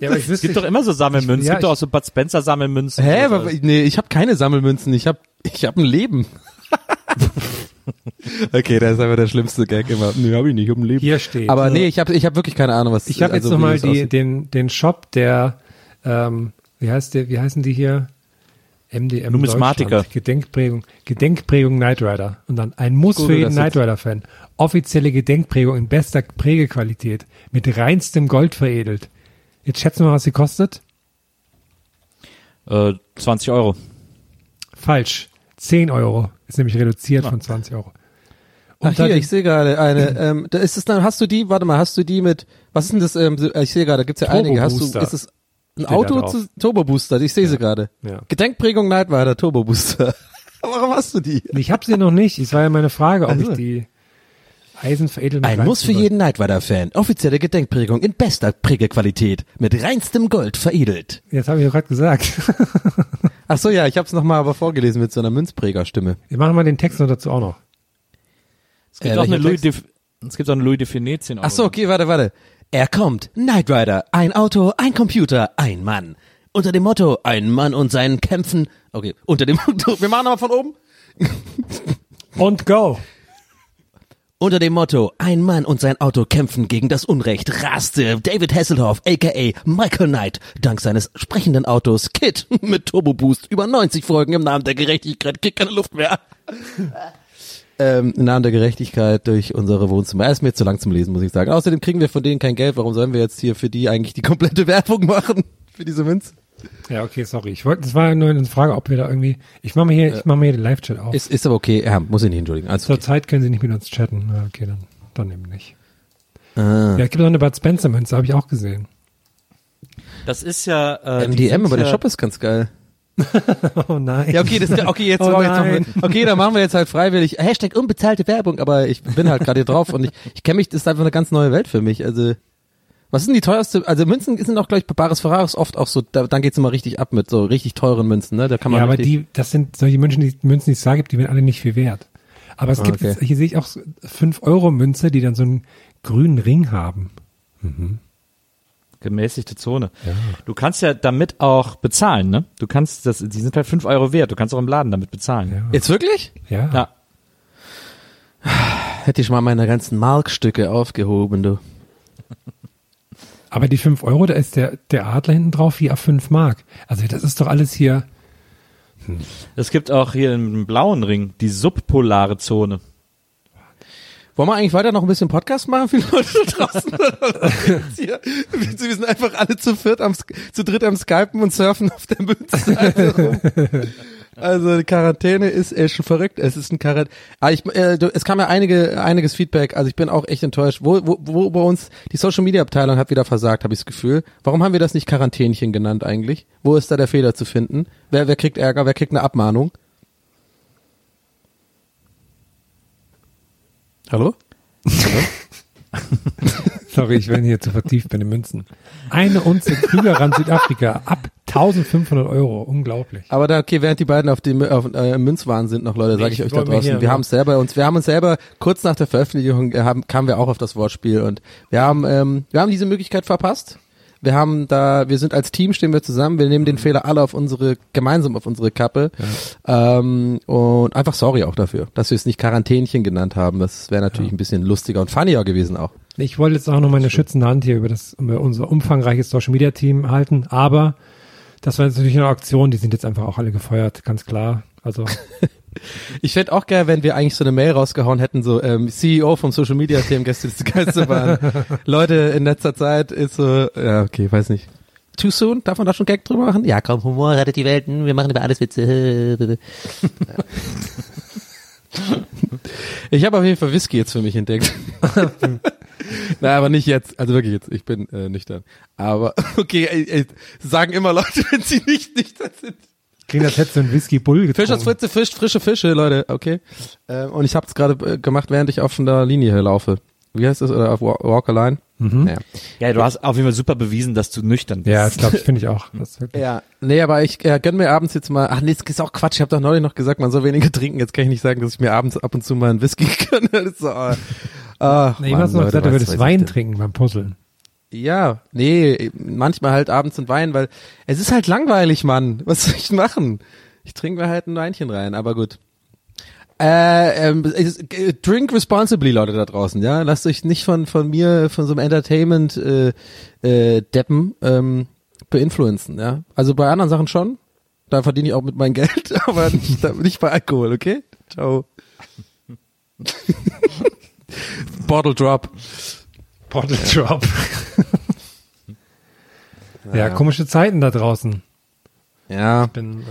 Ja, aber ich Es wüsste, gibt doch immer so Sammelmünzen. Ich- Es ja, gibt doch auch so Bud Spencer Sammelmünzen. Hä, aber, nee, ich habe keine Sammelmünzen. Ich habe ich hab ein Leben. okay, das ist einfach der schlimmste Gag immer. Nee, hab ich nicht, ich hab ein Leben. hier steht. Aber nee, ich habe ich hab wirklich keine Ahnung, was Ich habe also, jetzt noch wie mal das die, aussieht. den, den Shop der, ähm, wie heißt der, wie heißen die hier? MDM Numismatiker. Gedenkprägung, Gedenkprägung Knight Rider. Und dann ein Muss Google für jeden Knight. Rider Fan. Offizielle Gedenkprägung in bester Prägequalität. Mit reinstem Gold veredelt. Jetzt schätzen wir mal, was sie kostet. Äh, 20 Euro. Falsch. 10 Euro. Ist nämlich reduziert von 20 Euro. Ach Unter hier, ich sehe gerade eine, ähm, da ist es dann, hast du die, warte mal, hast du die mit, was ist denn das, ähm, ich sehe gerade, da gibt's ja einige, hast du, Turbo-Booster ist es ein steht Auto zu Turbo Booster, ich sehe sie gerade. Ja. Gedenkprägung Night Rider Turbo Booster. Warum hast du die? Ich habe sie noch nicht. Es war ja meine Frage, ob Also. ich die Eisen veredelt mit Ein Muss für jeden Night Rider Fan. Offizielle Gedenkprägung in bester Prägequalität. Mit reinstem Gold veredelt. Jetzt habe ich doch gerade gesagt. Ach so, ja, ich hab's nochmal aber vorgelesen mit so einer Münzprägerstimme. Wir machen mal den Text noch dazu auch noch. Es gibt Äh, auch eine Louis de, es gibt auch eine Louis de Finet 10 Euro. Ach so, okay, warte, warte. Er kommt. Knight Rider. Ein Auto, ein Computer, ein Mann. Unter dem Motto, ein Mann und seinen Kämpfen. Okay, unter dem Motto, wir machen nochmal von oben. Und go! Unter dem Motto, ein Mann und sein Auto kämpfen gegen das Unrecht, raste David Hasselhoff, aka Michael Knight, dank seines sprechenden Autos Kit mit Turbo Boost über 90 Folgen im Namen der Gerechtigkeit, kriegt keine Luft mehr. ähm, Im Namen der Gerechtigkeit durch unsere Wohnzimmer. Er ist mir zu lang zum Lesen, muss ich sagen. Außerdem kriegen wir von denen kein Geld. Warum sollen wir jetzt hier für die eigentlich die komplette Werbung machen? Für diese Münze? Ja, okay, sorry. Ich wollte, das war nur eine Frage, ob wir da irgendwie, ich mache mir hier, ich mache mir hier den Live-Chat auf. Ist, ist aber okay. Ja, muss ich nicht entschuldigen. Also, Zur Zeit können Sie nicht mit uns chatten. Ja, okay, dann, dann eben nicht. ah. Ja, es gibt noch eine Bud Spencer Münze, habe ich auch gesehen. Das ist ja äh, MDM, aber der ja, Shop ist ganz geil. Oh nein. Ja, okay, das, okay, jetzt, Oh jetzt nein. wir, okay, dann machen wir jetzt halt freiwillig. Hashtag unbezahlte Werbung, aber ich bin halt gerade hier drauf und ich, ich kenne mich, das ist einfach eine ganz neue Welt für mich. Also, was ist denn die teuerste? Also Münzen sind auch gleich bei Bares Ferraris oft auch so, da, dann geht's immer richtig ab mit so richtig teuren Münzen, ne? Da kann man ja, aber die, das sind solche Münzen, die Münzen, die es da gibt, die werden alle nicht viel wert. Aber es Ah, gibt okay. jetzt, hier sehe ich auch 5 Euro Münze, die dann so einen grünen Ring haben. gemäßigte Zone. Du kannst ja damit auch bezahlen, ne? Du kannst das, die sind halt 5 Euro wert. Du kannst auch im Laden damit bezahlen. Ja. Jetzt wirklich? Ja. Ja. Hätte ich mal meine ganzen Markstücke aufgehoben, du. Aber die 5 Euro, da ist der, der Adler hinten drauf wie auf 5 Mark. Also das ist doch alles hier. Es gibt auch hier im blauen Ring die subpolare Zone. Wollen wir eigentlich weiter noch ein bisschen Podcast machen für die Leute da draußen? Wir sind einfach alle zu viert am, zu dritt am Skypen und surfen auf der rum. Also die Quarantäne ist schon verrückt. Es ist ein Quarantäne. Ah, ich, äh, es kam ja einige, einiges Feedback. Also ich bin auch echt enttäuscht. Wo, wo, wo bei uns die Social Media Abteilung hat wieder versagt, habe ich das Gefühl. Warum haben wir das nicht Quarantänchen genannt eigentlich? Wo ist da der Fehler zu finden? Wer, wer kriegt Ärger? Wer kriegt eine Abmahnung? Hallo? Sorry, ich bin hier zu vertieft bei den Münzen. Eine Unze Krügerrand Südafrika ab 1500 Euro. Unglaublich. Aber da, okay, während die beiden auf dem auf, äh, Münzwahn sind noch, Leute, sage ich Ich euch da draußen, hier wir haben selber uns, wir haben uns selber kurz nach der Veröffentlichung äh, haben, kamen wir auch auf das Wortspiel und wir haben, ähm, wir haben diese Möglichkeit verpasst. Wir haben da, wir sind als Team, stehen wir zusammen, wir nehmen den Fehler alle auf unsere, gemeinsam auf unsere Kappe. Ähm, und einfach sorry auch dafür, dass wir es nicht Quarantänchen genannt haben. Das wäre natürlich ein bisschen lustiger und funnier gewesen auch. Ich wollte jetzt auch noch meine schützende Hand hier über das über unser umfangreiches Social Media Team halten, aber das war jetzt natürlich eine Aktion, die sind jetzt einfach auch alle gefeuert, ganz klar. Also Ich fänd auch geil, wenn wir eigentlich so eine Mail rausgehauen hätten, so ähm, CEO vom Social Media Team Gäste des Geisterbahn. Leute, in letzter Zeit ist so, ja, okay, weiß nicht. Too soon? Darf man da schon Gag drüber machen? Ja, komm, Humor rettet die Welt. hm, Wir machen über alles Witze. Ich habe auf jeden Fall Whisky jetzt für mich entdeckt. Na, aber nicht jetzt. Also wirklich jetzt. Ich bin äh, nüchtern. Aber okay, ey, ey, sagen immer Leute, wenn sie nicht nüchtern sind. Kriegen das hätte so ein Whisky Bull Fisch aus getrunken. Fritze, Fisch, frische Fische, Leute, okay. Ähm, und ich habe es gerade äh, gemacht, während ich auf der Linie hier laufe. Wie heißt das? Oder auf Wa- Walk a Line? Mhm. Ja. Ja, du hast auf jeden Fall super bewiesen, dass du nüchtern bist. Ja, das glaube ich, finde ich auch. Ja. Nee, aber ich äh, gönn mir abends jetzt mal, ach nee, das ist auch Quatsch, ich habe doch neulich noch gesagt, man soll weniger trinken. Jetzt kann ich nicht sagen, dass ich mir abends ab und zu mal einen Whisky gönne. Das ist so, ah, ach, Nee, Mann, noch Leute, gesagt, du würdest ich Wein trinken beim Puzzeln. Ja, nee, manchmal halt abends ein Wein, weil es ist halt langweilig, Mann. Was soll ich machen? Ich trinke mir halt ein Weinchen rein, aber gut. Äh, ähm, äh, drink responsibly, Leute da draußen, ja. Lasst euch nicht von von mir, von so einem Entertainment äh, äh, Deppen ähm, beinfluenzen, ja. Also bei anderen Sachen schon, Da verdiene ich auch mit meinem Geld, aber nicht, nicht bei Alkohol, okay? Ciao. Bottle Drop. Bottle Drop. ja, komische Zeiten da draußen. Ja. Bin, ähm,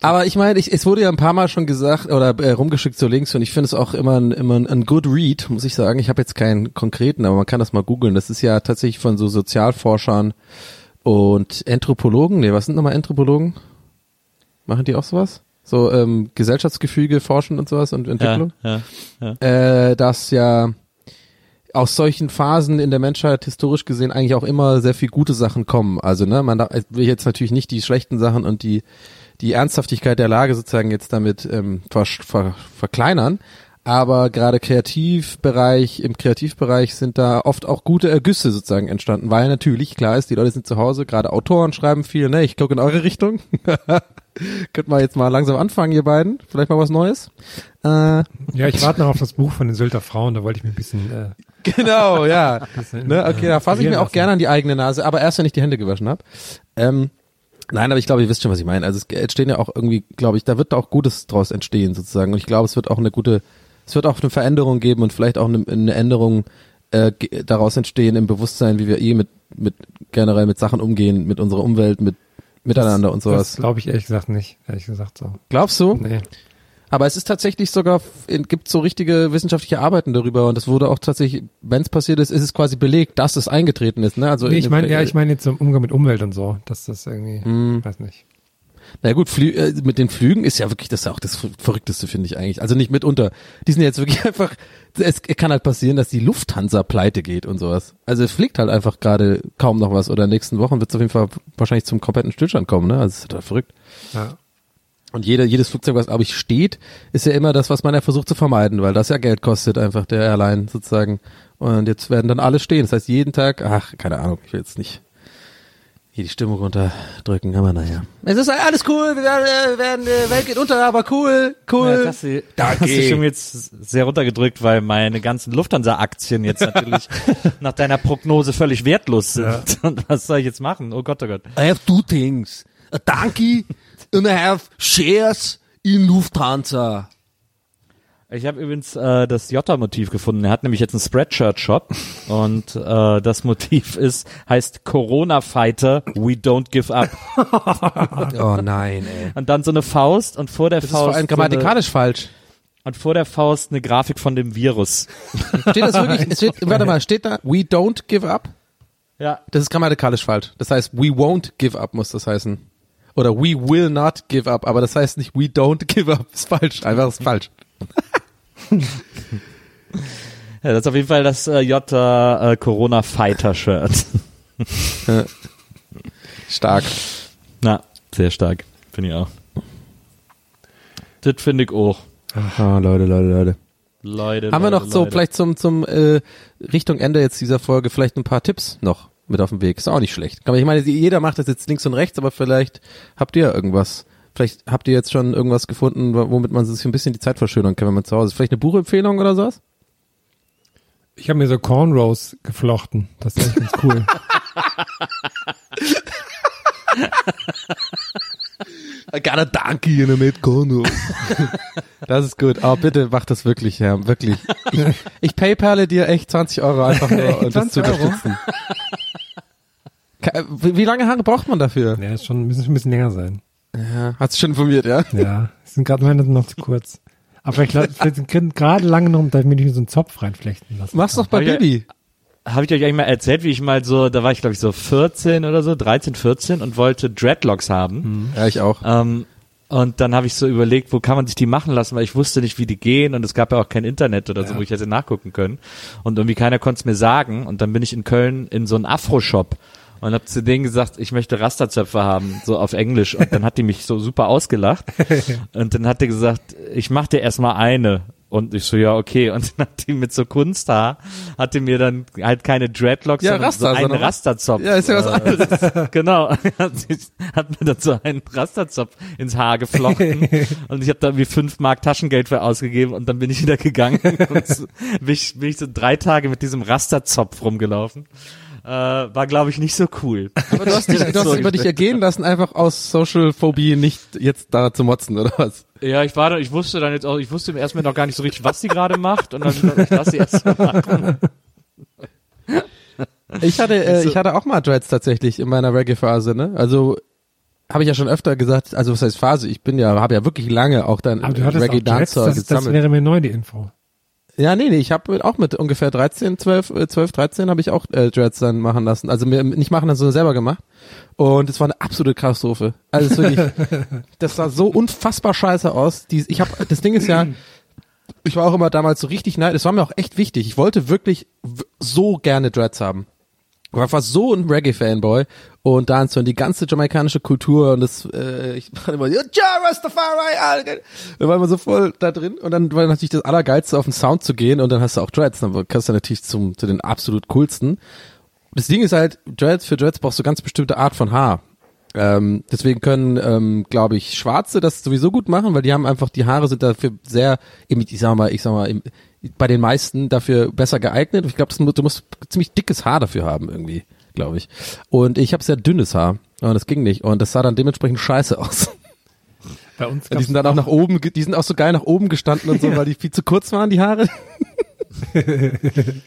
Aber ich meine, ich, es wurde ja ein paar Mal schon gesagt oder äh, rumgeschickt so links und ich finde es auch immer ein, immer ein, ein good read, muss ich sagen. Ich habe jetzt keinen konkreten, aber man kann das mal googeln. Das ist ja tatsächlich von so Sozialforschern und Anthropologen. Nee, was sind nochmal Anthropologen? Machen die auch sowas? So ähm, Gesellschaftsgefüge forschen und sowas und Entwicklung? Ja, ja. äh, dass ja aus solchen Phasen in der Menschheit historisch gesehen eigentlich auch immer sehr viel gute Sachen kommen. Also ne, man da, will jetzt natürlich nicht die schlechten Sachen und die die Ernsthaftigkeit der Lage sozusagen jetzt damit ähm, ver, ver, verkleinern. Aber gerade Kreativbereich, im Kreativbereich sind da oft auch gute Ergüsse sozusagen entstanden, weil natürlich klar ist, die Leute sind zu Hause, gerade Autoren schreiben viel, ne? Ich gucke in eure Richtung. Könnt mal jetzt mal langsam anfangen, ihr beiden. Vielleicht mal was Neues. Äh, ja, ich warte noch auf das Buch von den Sylter Frauen, da wollte ich mir ein bisschen äh, genau, ja. ne? Okay, da fasse ich mir auch gerne an die eigene Nase, aber erst, wenn ich die Hände gewaschen habe. Ähm, nein, aber ich glaube, ihr wisst schon, was ich meine. Also es entstehen ja auch irgendwie, glaube ich, da wird auch Gutes draus entstehen sozusagen. Und ich glaube, es wird auch eine gute, es wird auch eine Veränderung geben und vielleicht auch eine, eine Änderung äh, daraus entstehen im Bewusstsein, wie wir eh mit, mit generell mit Sachen umgehen, mit unserer Umwelt, mit miteinander und Das sowas. glaube ich ehrlich gesagt nicht. Ehrlich gesagt so. Glaubst du? Nee. Aber es ist tatsächlich sogar, gibt so richtige wissenschaftliche Arbeiten darüber und es wurde auch tatsächlich, wenn es passiert ist, ist es quasi belegt, dass es eingetreten ist. Ne? Also nee ich meine, ja, ich meine jetzt im Umgang mit Umwelt und so, dass das irgendwie, Hm. weiß nicht. Na gut, Flü äh, mit den Flügen ist ja wirklich, das ist ja auch das Ver- Verrückteste, finde ich eigentlich. Also nicht mitunter. Die sind jetzt wirklich einfach, es kann halt passieren, dass die Lufthansa pleite geht und sowas. Also es fliegt halt einfach gerade kaum noch was oder in den nächsten Wochen wird es auf jeden Fall wahrscheinlich zum kompletten Stillstand kommen, ne? Also es ist total verrückt. Ja. Und jeder, jedes Flugzeug, was, glaube ich, steht, ist ja immer das, was man ja versucht zu vermeiden, weil das ja Geld kostet, einfach der Airline sozusagen. Und jetzt werden dann alle stehen. Das heißt, jeden Tag, ach, keine Ahnung, ich will jetzt nicht hier die Stimmung runterdrücken, aber naja. Es ist alles cool, wir werden, äh, werden äh, Welt geht unter, aber cool, Ja, cool. das hast du, da hast du schon jetzt sehr runtergedrückt, weil meine ganzen Lufthansa-Aktien jetzt natürlich nach deiner Prognose völlig wertlos sind. Und was soll ich jetzt machen? Oh Gott, oh Gott. I have two things. A donkey and I have shares in Lufthansa. Ich habe übrigens äh, das Jota-Motiv gefunden. Er hat nämlich jetzt einen Spreadshirt-Shop und äh, das Motiv ist heißt Corona Fighter, we don't give up. Oh nein, ey. Und dann so eine Faust und vor der Das ist Faust vor allem so grammatikalisch falsch. eine, und vor der Faust eine Grafik von dem Virus. Steht das wirklich, steht, warte mal, steht da, we don't give up? Ja, Das ist grammatikalisch falsch. Das heißt, we won't give up muss das heißen. Oder we will not give up, aber das heißt nicht we don't give up. Ist falsch. Einfach ist falsch. ja das ist auf jeden Fall das äh, Jota äh, Corona Fighter Shirt. Stark. Na, sehr stark, finde ich auch. Das finde ich auch. Ah, Leute, Leute, Leute. Leute, Haben wir Leute, noch so Leute. vielleicht zum zum äh, Richtung Ende jetzt dieser Folge vielleicht ein paar Tipps noch mit auf dem Weg. Ist auch nicht schlecht. Aber ich meine, jeder macht das jetzt links und rechts, aber vielleicht habt ihr irgendwas. Vielleicht habt ihr jetzt schon irgendwas gefunden, womit man sich ein bisschen die Zeit verschönern kann, wenn man zu Hause ist. Vielleicht eine Buchempfehlung oder sowas? Ich habe mir so Cornrows geflochten. Das ist echt ganz cool. I got a donkey in a mid Das ist gut. Aber bitte mach das wirklich, Herr. Wirklich. Ich, ich paypale dir echt 20 Euro einfach nur, um das zu 20 Euro? unterstützen. Wie lange Haare braucht man dafür? ja, ist schon, müssen schon ein bisschen länger sein. Ja, hat's schon informiert, ja? Ja, sind gerade meine noch zu kurz. Aber vielleicht sind gerade lange noch, da mir nicht so einen Zopf reinflechten lassen. Mach's doch bei Hab ich ja- Baby. Habe ich euch eigentlich mal erzählt, wie ich mal so, da war ich glaube ich so 14 oder so, 13, 14 und wollte Dreadlocks haben. Ja, ich auch. Ähm, und dann habe ich so überlegt, wo kann man sich die machen lassen, weil ich wusste nicht, wie die gehen und es gab ja auch kein Internet oder so, wo ich hätte nachgucken können. Und irgendwie keiner konnte es mir sagen. Und dann bin ich in Köln in so einen Afro-Shop und habe zu denen gesagt, ich möchte Rasterzöpfe haben, so auf Englisch. Und dann hat die mich so super ausgelacht. Und dann hat die gesagt, ich mach dir erstmal eine. Und ich so, ja, okay. Und dann hat die mit so Kunsthaar, hat die mir dann halt keine Dreadlocks, Ja, sondern Raster, so einen Rasterzopf. Ja, ist ja was anderes. Genau, hat, hat mir dann so einen Rasterzopf ins Haar geflochten und ich habe da wie fünf Mark Taschengeld für ausgegeben und dann bin ich wieder gegangen und so, bin, ich, bin ich so drei Tage mit diesem Rasterzopf rumgelaufen. Äh, war glaube ich nicht so cool. Aber du hast dich, du hast über dich ergehen lassen, einfach aus Social Phobie nicht jetzt da zu motzen, oder was? Ja, ich war, da- ich wusste dann jetzt auch, ich wusste im ersten Moment noch gar nicht so richtig, was sie gerade macht und dann ich lass sie erst machen. Ich hatte, äh, ich hatte auch mal Dreads tatsächlich in meiner Reggae-Phase, ne? Also habe ich ja schon öfter gesagt, also was heißt Phase? Ich bin ja, habe ja wirklich lange auch dann Aber du hattest Reggae auch Dreads, Dancer das, das gesammelt. wäre mir neu, die Info. Ja, nee, nee, ich habe auch mit ungefähr 13, 12, äh, 12, 13 habe ich auch äh, Dreads dann machen lassen. Also mir nicht machen lassen, sondern selber gemacht. Und es war eine absolute Katastrophe. Also es wirklich, das sah so unfassbar scheiße aus. Die, ich habe, das Ding ist ja, ich war auch immer damals so richtig nein, das war mir auch echt wichtig. Ich wollte wirklich so gerne Dreads haben. Ich war fast so ein Reggae-Fanboy und so in die ganze jamaikanische Kultur und das, äh, ich war immer, ja, Rastafari, Alter. Da war immer so voll da drin und dann war natürlich das Allergeilste, auf den Sound zu gehen und dann hast du auch Dreads, dann kannst du natürlich zum, zu den absolut coolsten. Das Ding ist halt, Dreads, für Dreads brauchst du ganz bestimmte Art von Haar. Ähm, deswegen können, ähm, glaube ich, Schwarze das sowieso gut machen, weil die haben einfach, die Haare sind dafür sehr, ich sag mal, ich sag mal, bei den meisten dafür besser geeignet. Ich glaube, du musst ziemlich dickes Haar dafür haben irgendwie, glaube ich. Und ich habe sehr dünnes Haar und das ging nicht und das sah dann dementsprechend scheiße aus. Bei uns Die sind dann auch nach oben, die sind auch so geil nach oben gestanden und so, weil die viel zu kurz waren, die Haare.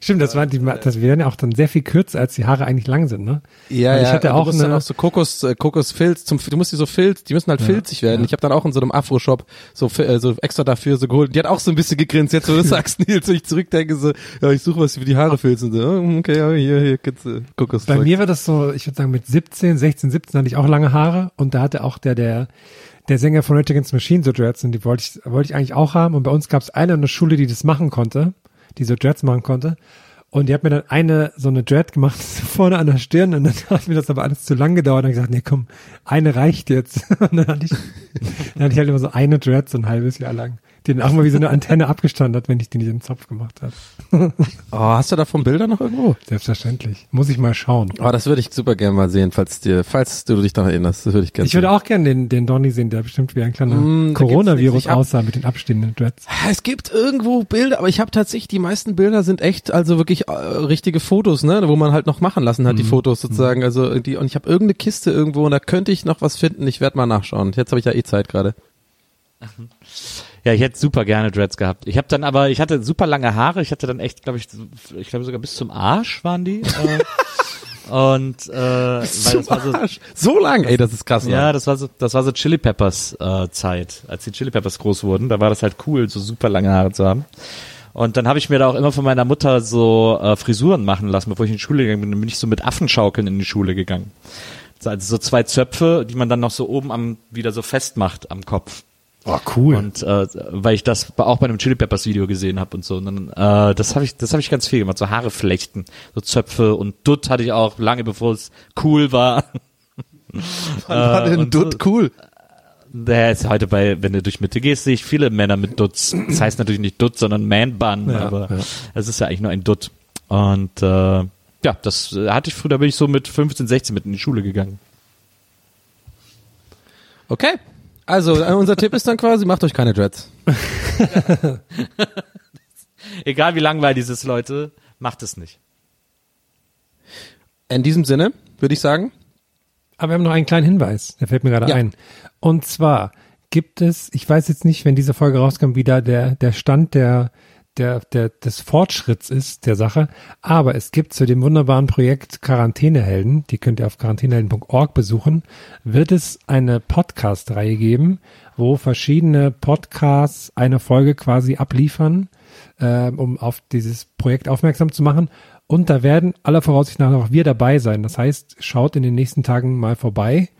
Stimmt, das war die, das werden ja auch dann sehr viel kürzer, als die Haare eigentlich lang sind, ne? Ja, Weil ja. ich hatte und auch eine- auch so Kokos, äh, Kokosfilz zum, du musst die so Filz, die müssen halt filzig werden. Ich habe dann auch in so einem Afro-Shop so, äh, so extra dafür so geholt. Die hat auch so ein bisschen gegrinst. Jetzt, wo du sagst, Nils, wenn ich zurückdenke, so, ja, ich suche was für die Haare filzen. So, oh, okay, ja, hier, hier, kannst du Kokos. Bei mir war das so, ich würde sagen, mit 17, 16, 17 hatte ich auch lange Haare und da hatte auch der, der, der Sänger von Rage Against Machine so Dreads und die wollte ich, wollte ich eigentlich auch haben und bei uns gab es eine in der Schule, die das machen konnte, die so Dreads machen konnte. Und die hat mir dann eine, so eine Dread gemacht, vorne an der Stirn. Und dann hat mir das aber alles zu lang gedauert. Und dann gesagt, nee komm, eine reicht jetzt. Und dann hatte ich, dann hatte ich halt immer so eine Dread so ein halbes Jahr lang, die dann auch mal wie so eine Antenne abgestanden hat, wenn ich die nicht in den Zopf gemacht habe. Oh, hast du davon Bilder noch irgendwo? Selbstverständlich. Muss ich mal schauen. Oh, das würde ich super gerne mal sehen, falls dir, falls du dich daran erinnerst. Das würde ich gerne. Ich würde auch gerne den, den Donny sehen, der bestimmt wie ein kleiner Mm, Coronavirus aussah mit den abstehenden Dreads. Es gibt irgendwo Bilder, aber ich habe tatsächlich, die meisten Bilder sind echt, also wirklich äh, richtige Fotos, ne, wo man halt noch machen lassen hat, die Fotos sozusagen. Also die, und ich habe irgendeine Kiste irgendwo und da könnte ich noch was finden. Ich werde mal nachschauen. Jetzt habe ich ja eh Zeit gerade. Ja, ich hätte super gerne Dreads gehabt. Ich habe dann aber, ich hatte super lange Haare. Ich hatte dann echt, glaube ich, ich glaube sogar bis zum Arsch waren die. Äh, und äh, weil das war so, Arsch. So lang, ey, das ist krass. ne? ja, das war so, das war so Chili Peppers äh, Zeit, als die Chili Peppers groß wurden. Da war das halt cool, so super lange Haare zu haben. Und dann habe ich mir da auch immer von meiner Mutter so äh, Frisuren machen lassen, bevor ich in die Schule gegangen bin. Dann bin ich so mit Affenschaukeln in die Schule gegangen. Also so zwei Zöpfe, die man dann noch so oben am wieder so festmacht am Kopf. Oh, cool. Und äh, weil ich das auch bei einem Chili Peppers Video gesehen habe und so. Und dann, äh, das habe ich, das habe ich ganz viel gemacht. So Haare flechten, so Zöpfe und Dutt hatte ich auch lange bevor es cool war. Wann war äh, denn und Dutt cool? Der ist heute bei, wenn du durch Mitte gehst, sehe ich viele Männer mit Dutz. Das heißt natürlich nicht Dutt, sondern Man Bun, Ja, aber ja. es ist ja eigentlich nur ein Dutt. Und äh, ja, das äh, hatte ich früher, da bin ich so mit 15, 16 mit in die Schule gegangen. Okay. Also, äh, unser Tipp ist dann quasi, macht euch keine Dreads. Egal wie langweilig es ist, Leute, macht es nicht. In diesem Sinne, würde ich sagen, Aber wir haben noch einen kleinen Hinweis, der fällt mir gerade Ja. ein. Und zwar gibt es, ich weiß jetzt nicht, wenn diese Folge rauskommt, wie da der, der Stand der, der, der, des Fortschritts ist, der Sache. Aber es gibt zu dem wunderbaren Projekt Quarantänehelden, die könnt ihr auf quarantänehelden.org besuchen, wird es eine Podcast-Reihe geben, wo verschiedene Podcasts eine Folge quasi abliefern, ähm, um auf dieses Projekt aufmerksam zu machen. Und da werden aller Voraussicht nach auch wir dabei sein. Das heißt, schaut in den nächsten Tagen mal vorbei.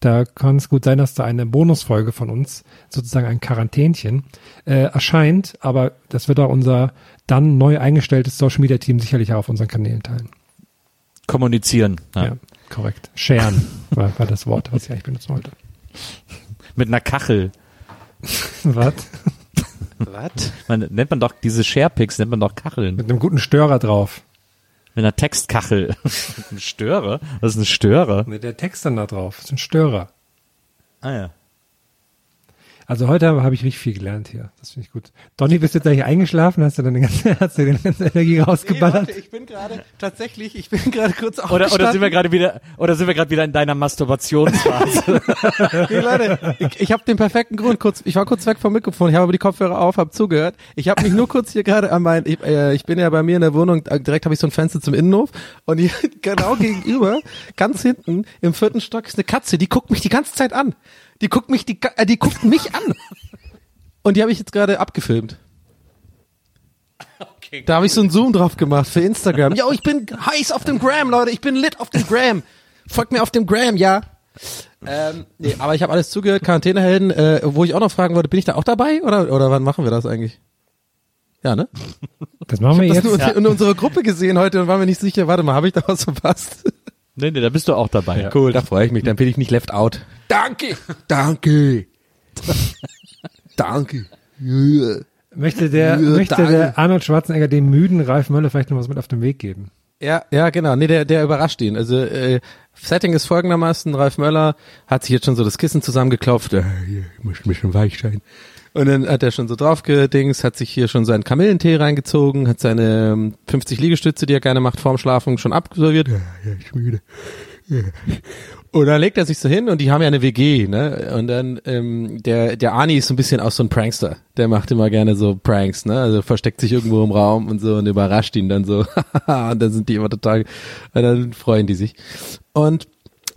Da kann es gut sein, dass da eine Bonusfolge von uns, sozusagen ein Quarantänchen, äh, erscheint. Aber das wird auch unser dann neu eingestelltes Social Media Team sicherlich auch auf unseren Kanälen teilen. Kommunizieren. Ja, Ja. korrekt. Sharen war, war das Wort, was ich eigentlich benutzen wollte. Mit einer Kachel. Was? was? Man, nennt man doch diese Sharepics, nennt man doch Kacheln. Mit einem guten Störer drauf. Mit einer Textkachel. Ein Störer? Was ist ein Störer? Mit der Text dann da drauf. Das ist ein Störer. Ah ja. Also heute habe hab ich richtig viel gelernt hier. Das finde ich gut. Donny, bist du jetzt eigentlich eingeschlafen? Hast du deine ganze, hast du deine ganze Energie rausgeballert? ich bin gerade tatsächlich, ich bin gerade kurz Oder, oder sind wir gerade wieder, oder sind wir gerade wieder in deiner Masturbationsphase? Nee, Leute, ich, ich habe den perfekten Grund. Kurz, ich war kurz weg vom Mikrofon, ich habe aber die Kopfhörer auf, habe zugehört. Ich habe mich nur kurz hier gerade an mein, ich, äh, ich bin ja bei mir in der Wohnung, äh, direkt habe ich so ein Fenster zum Innenhof und hier genau gegenüber, ganz hinten im vierten Stock ist eine Katze, die guckt mich die ganze Zeit an. Die guckt mich, die, äh, die guckt mich an. Und die habe ich jetzt gerade abgefilmt. Okay. Da habe ich so einen Zoom drauf gemacht für Instagram. Yo, ich bin heiß auf dem Gram, Leute. Ich bin lit auf dem Gram. Folgt mir auf dem Gram, ja. Ähm, nee, aber ich habe alles zugehört, Quarantänehelden, äh, wo ich auch noch fragen wollte, bin ich da auch dabei oder oder wann machen wir das eigentlich? Ja, ne? Das machen wir Das jetzt. nur in unserer Gruppe gesehen heute und waren mir nicht sicher. Warte mal, habe ich da was verpasst? Nee, nee, da bist du auch dabei. Cool, da freue ich mich. Dann bin ich nicht left out. Danke, danke, danke. Ja. Möchte der, Ja, möchte danke. der Arnold Schwarzenegger dem müden Ralf Möller vielleicht noch was mit auf den Weg geben? Ja, ja, genau. Nee, der, der überrascht ihn. Also äh, Setting ist folgendermaßen: Ralf Möller hat sich jetzt schon so das Kissen zusammengeklopft. Äh, ich muss mich schon weich sein. Und dann hat er schon so draufgedings, hat sich hier schon seinen Kamillentee reingezogen, hat seine ähm, 50 Liegestütze, die er gerne macht, vorm Schlafen schon absolviert. Ja, ja, ich bin müde. Ja. Und dann legt er sich so hin und die haben ja eine WG, ne? Und dann ähm, der der Ani ist so ein bisschen auch so ein Prankster. Der macht immer gerne so Pranks, ne? Also versteckt sich irgendwo im Raum und so und überrascht ihn dann so. und dann sind die immer total, und dann freuen die sich. Und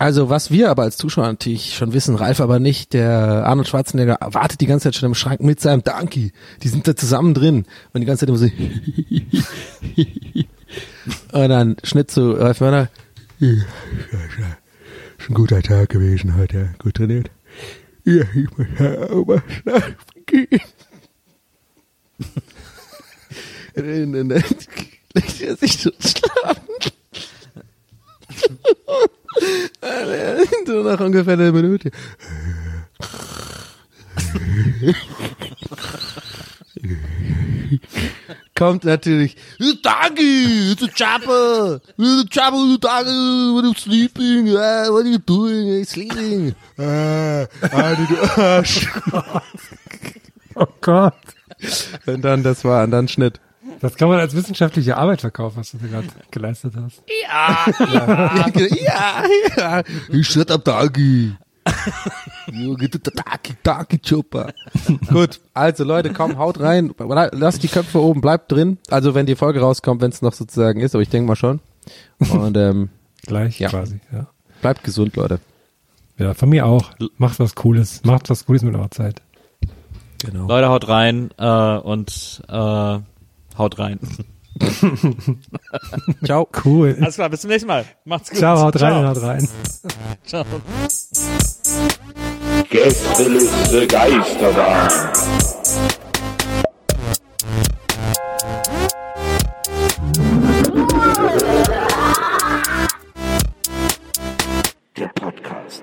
also was wir aber als Zuschauer natürlich schon wissen, Ralf aber nicht, der Arnold Schwarzenegger wartet die ganze Zeit schon im Schrank mit seinem Donkey. Die sind da zusammen drin und die ganze Zeit immer so und dann Schnitt zu Ralf ja. Ist ein guter Tag gewesen heute, gut trainiert. Ja, ich muss ja auch mal schlafen gehen. Legt er sich so schlafen. So nach ungefähr einer Minute. Kommt natürlich, Danke, it's a chopper, it's a chopper, Danke, what are you sleeping, Ah, what are you doing, I'm sleeping. Ah, du Arsch. Oh Gott. Und dann, das war, und dann Schnitt. Das kann man als wissenschaftliche Arbeit verkaufen, was du da gerade geleistet hast. ja, ja, ja. Shut up, Dagi. Dagi, Dagi Chopper. Gut, also Leute, komm, haut rein. Lasst die Köpfe oben, bleibt drin. Also wenn die Folge rauskommt, wenn es noch sozusagen ist, aber ich denke mal schon. Und ähm, Gleich Ja. quasi, ja. bleibt gesund, Leute. Ja, von mir auch. Macht was Cooles. Macht was Cooles mit eurer Zeit. Genau. Leute, haut rein äh, und äh, haut rein. Ciao. Cool. Alles klar, bis zum nächsten Mal. Macht's gut. Ciao, haut rein, haut rein. Ciao. Gästeliste Geisterbahn. Der Podcast.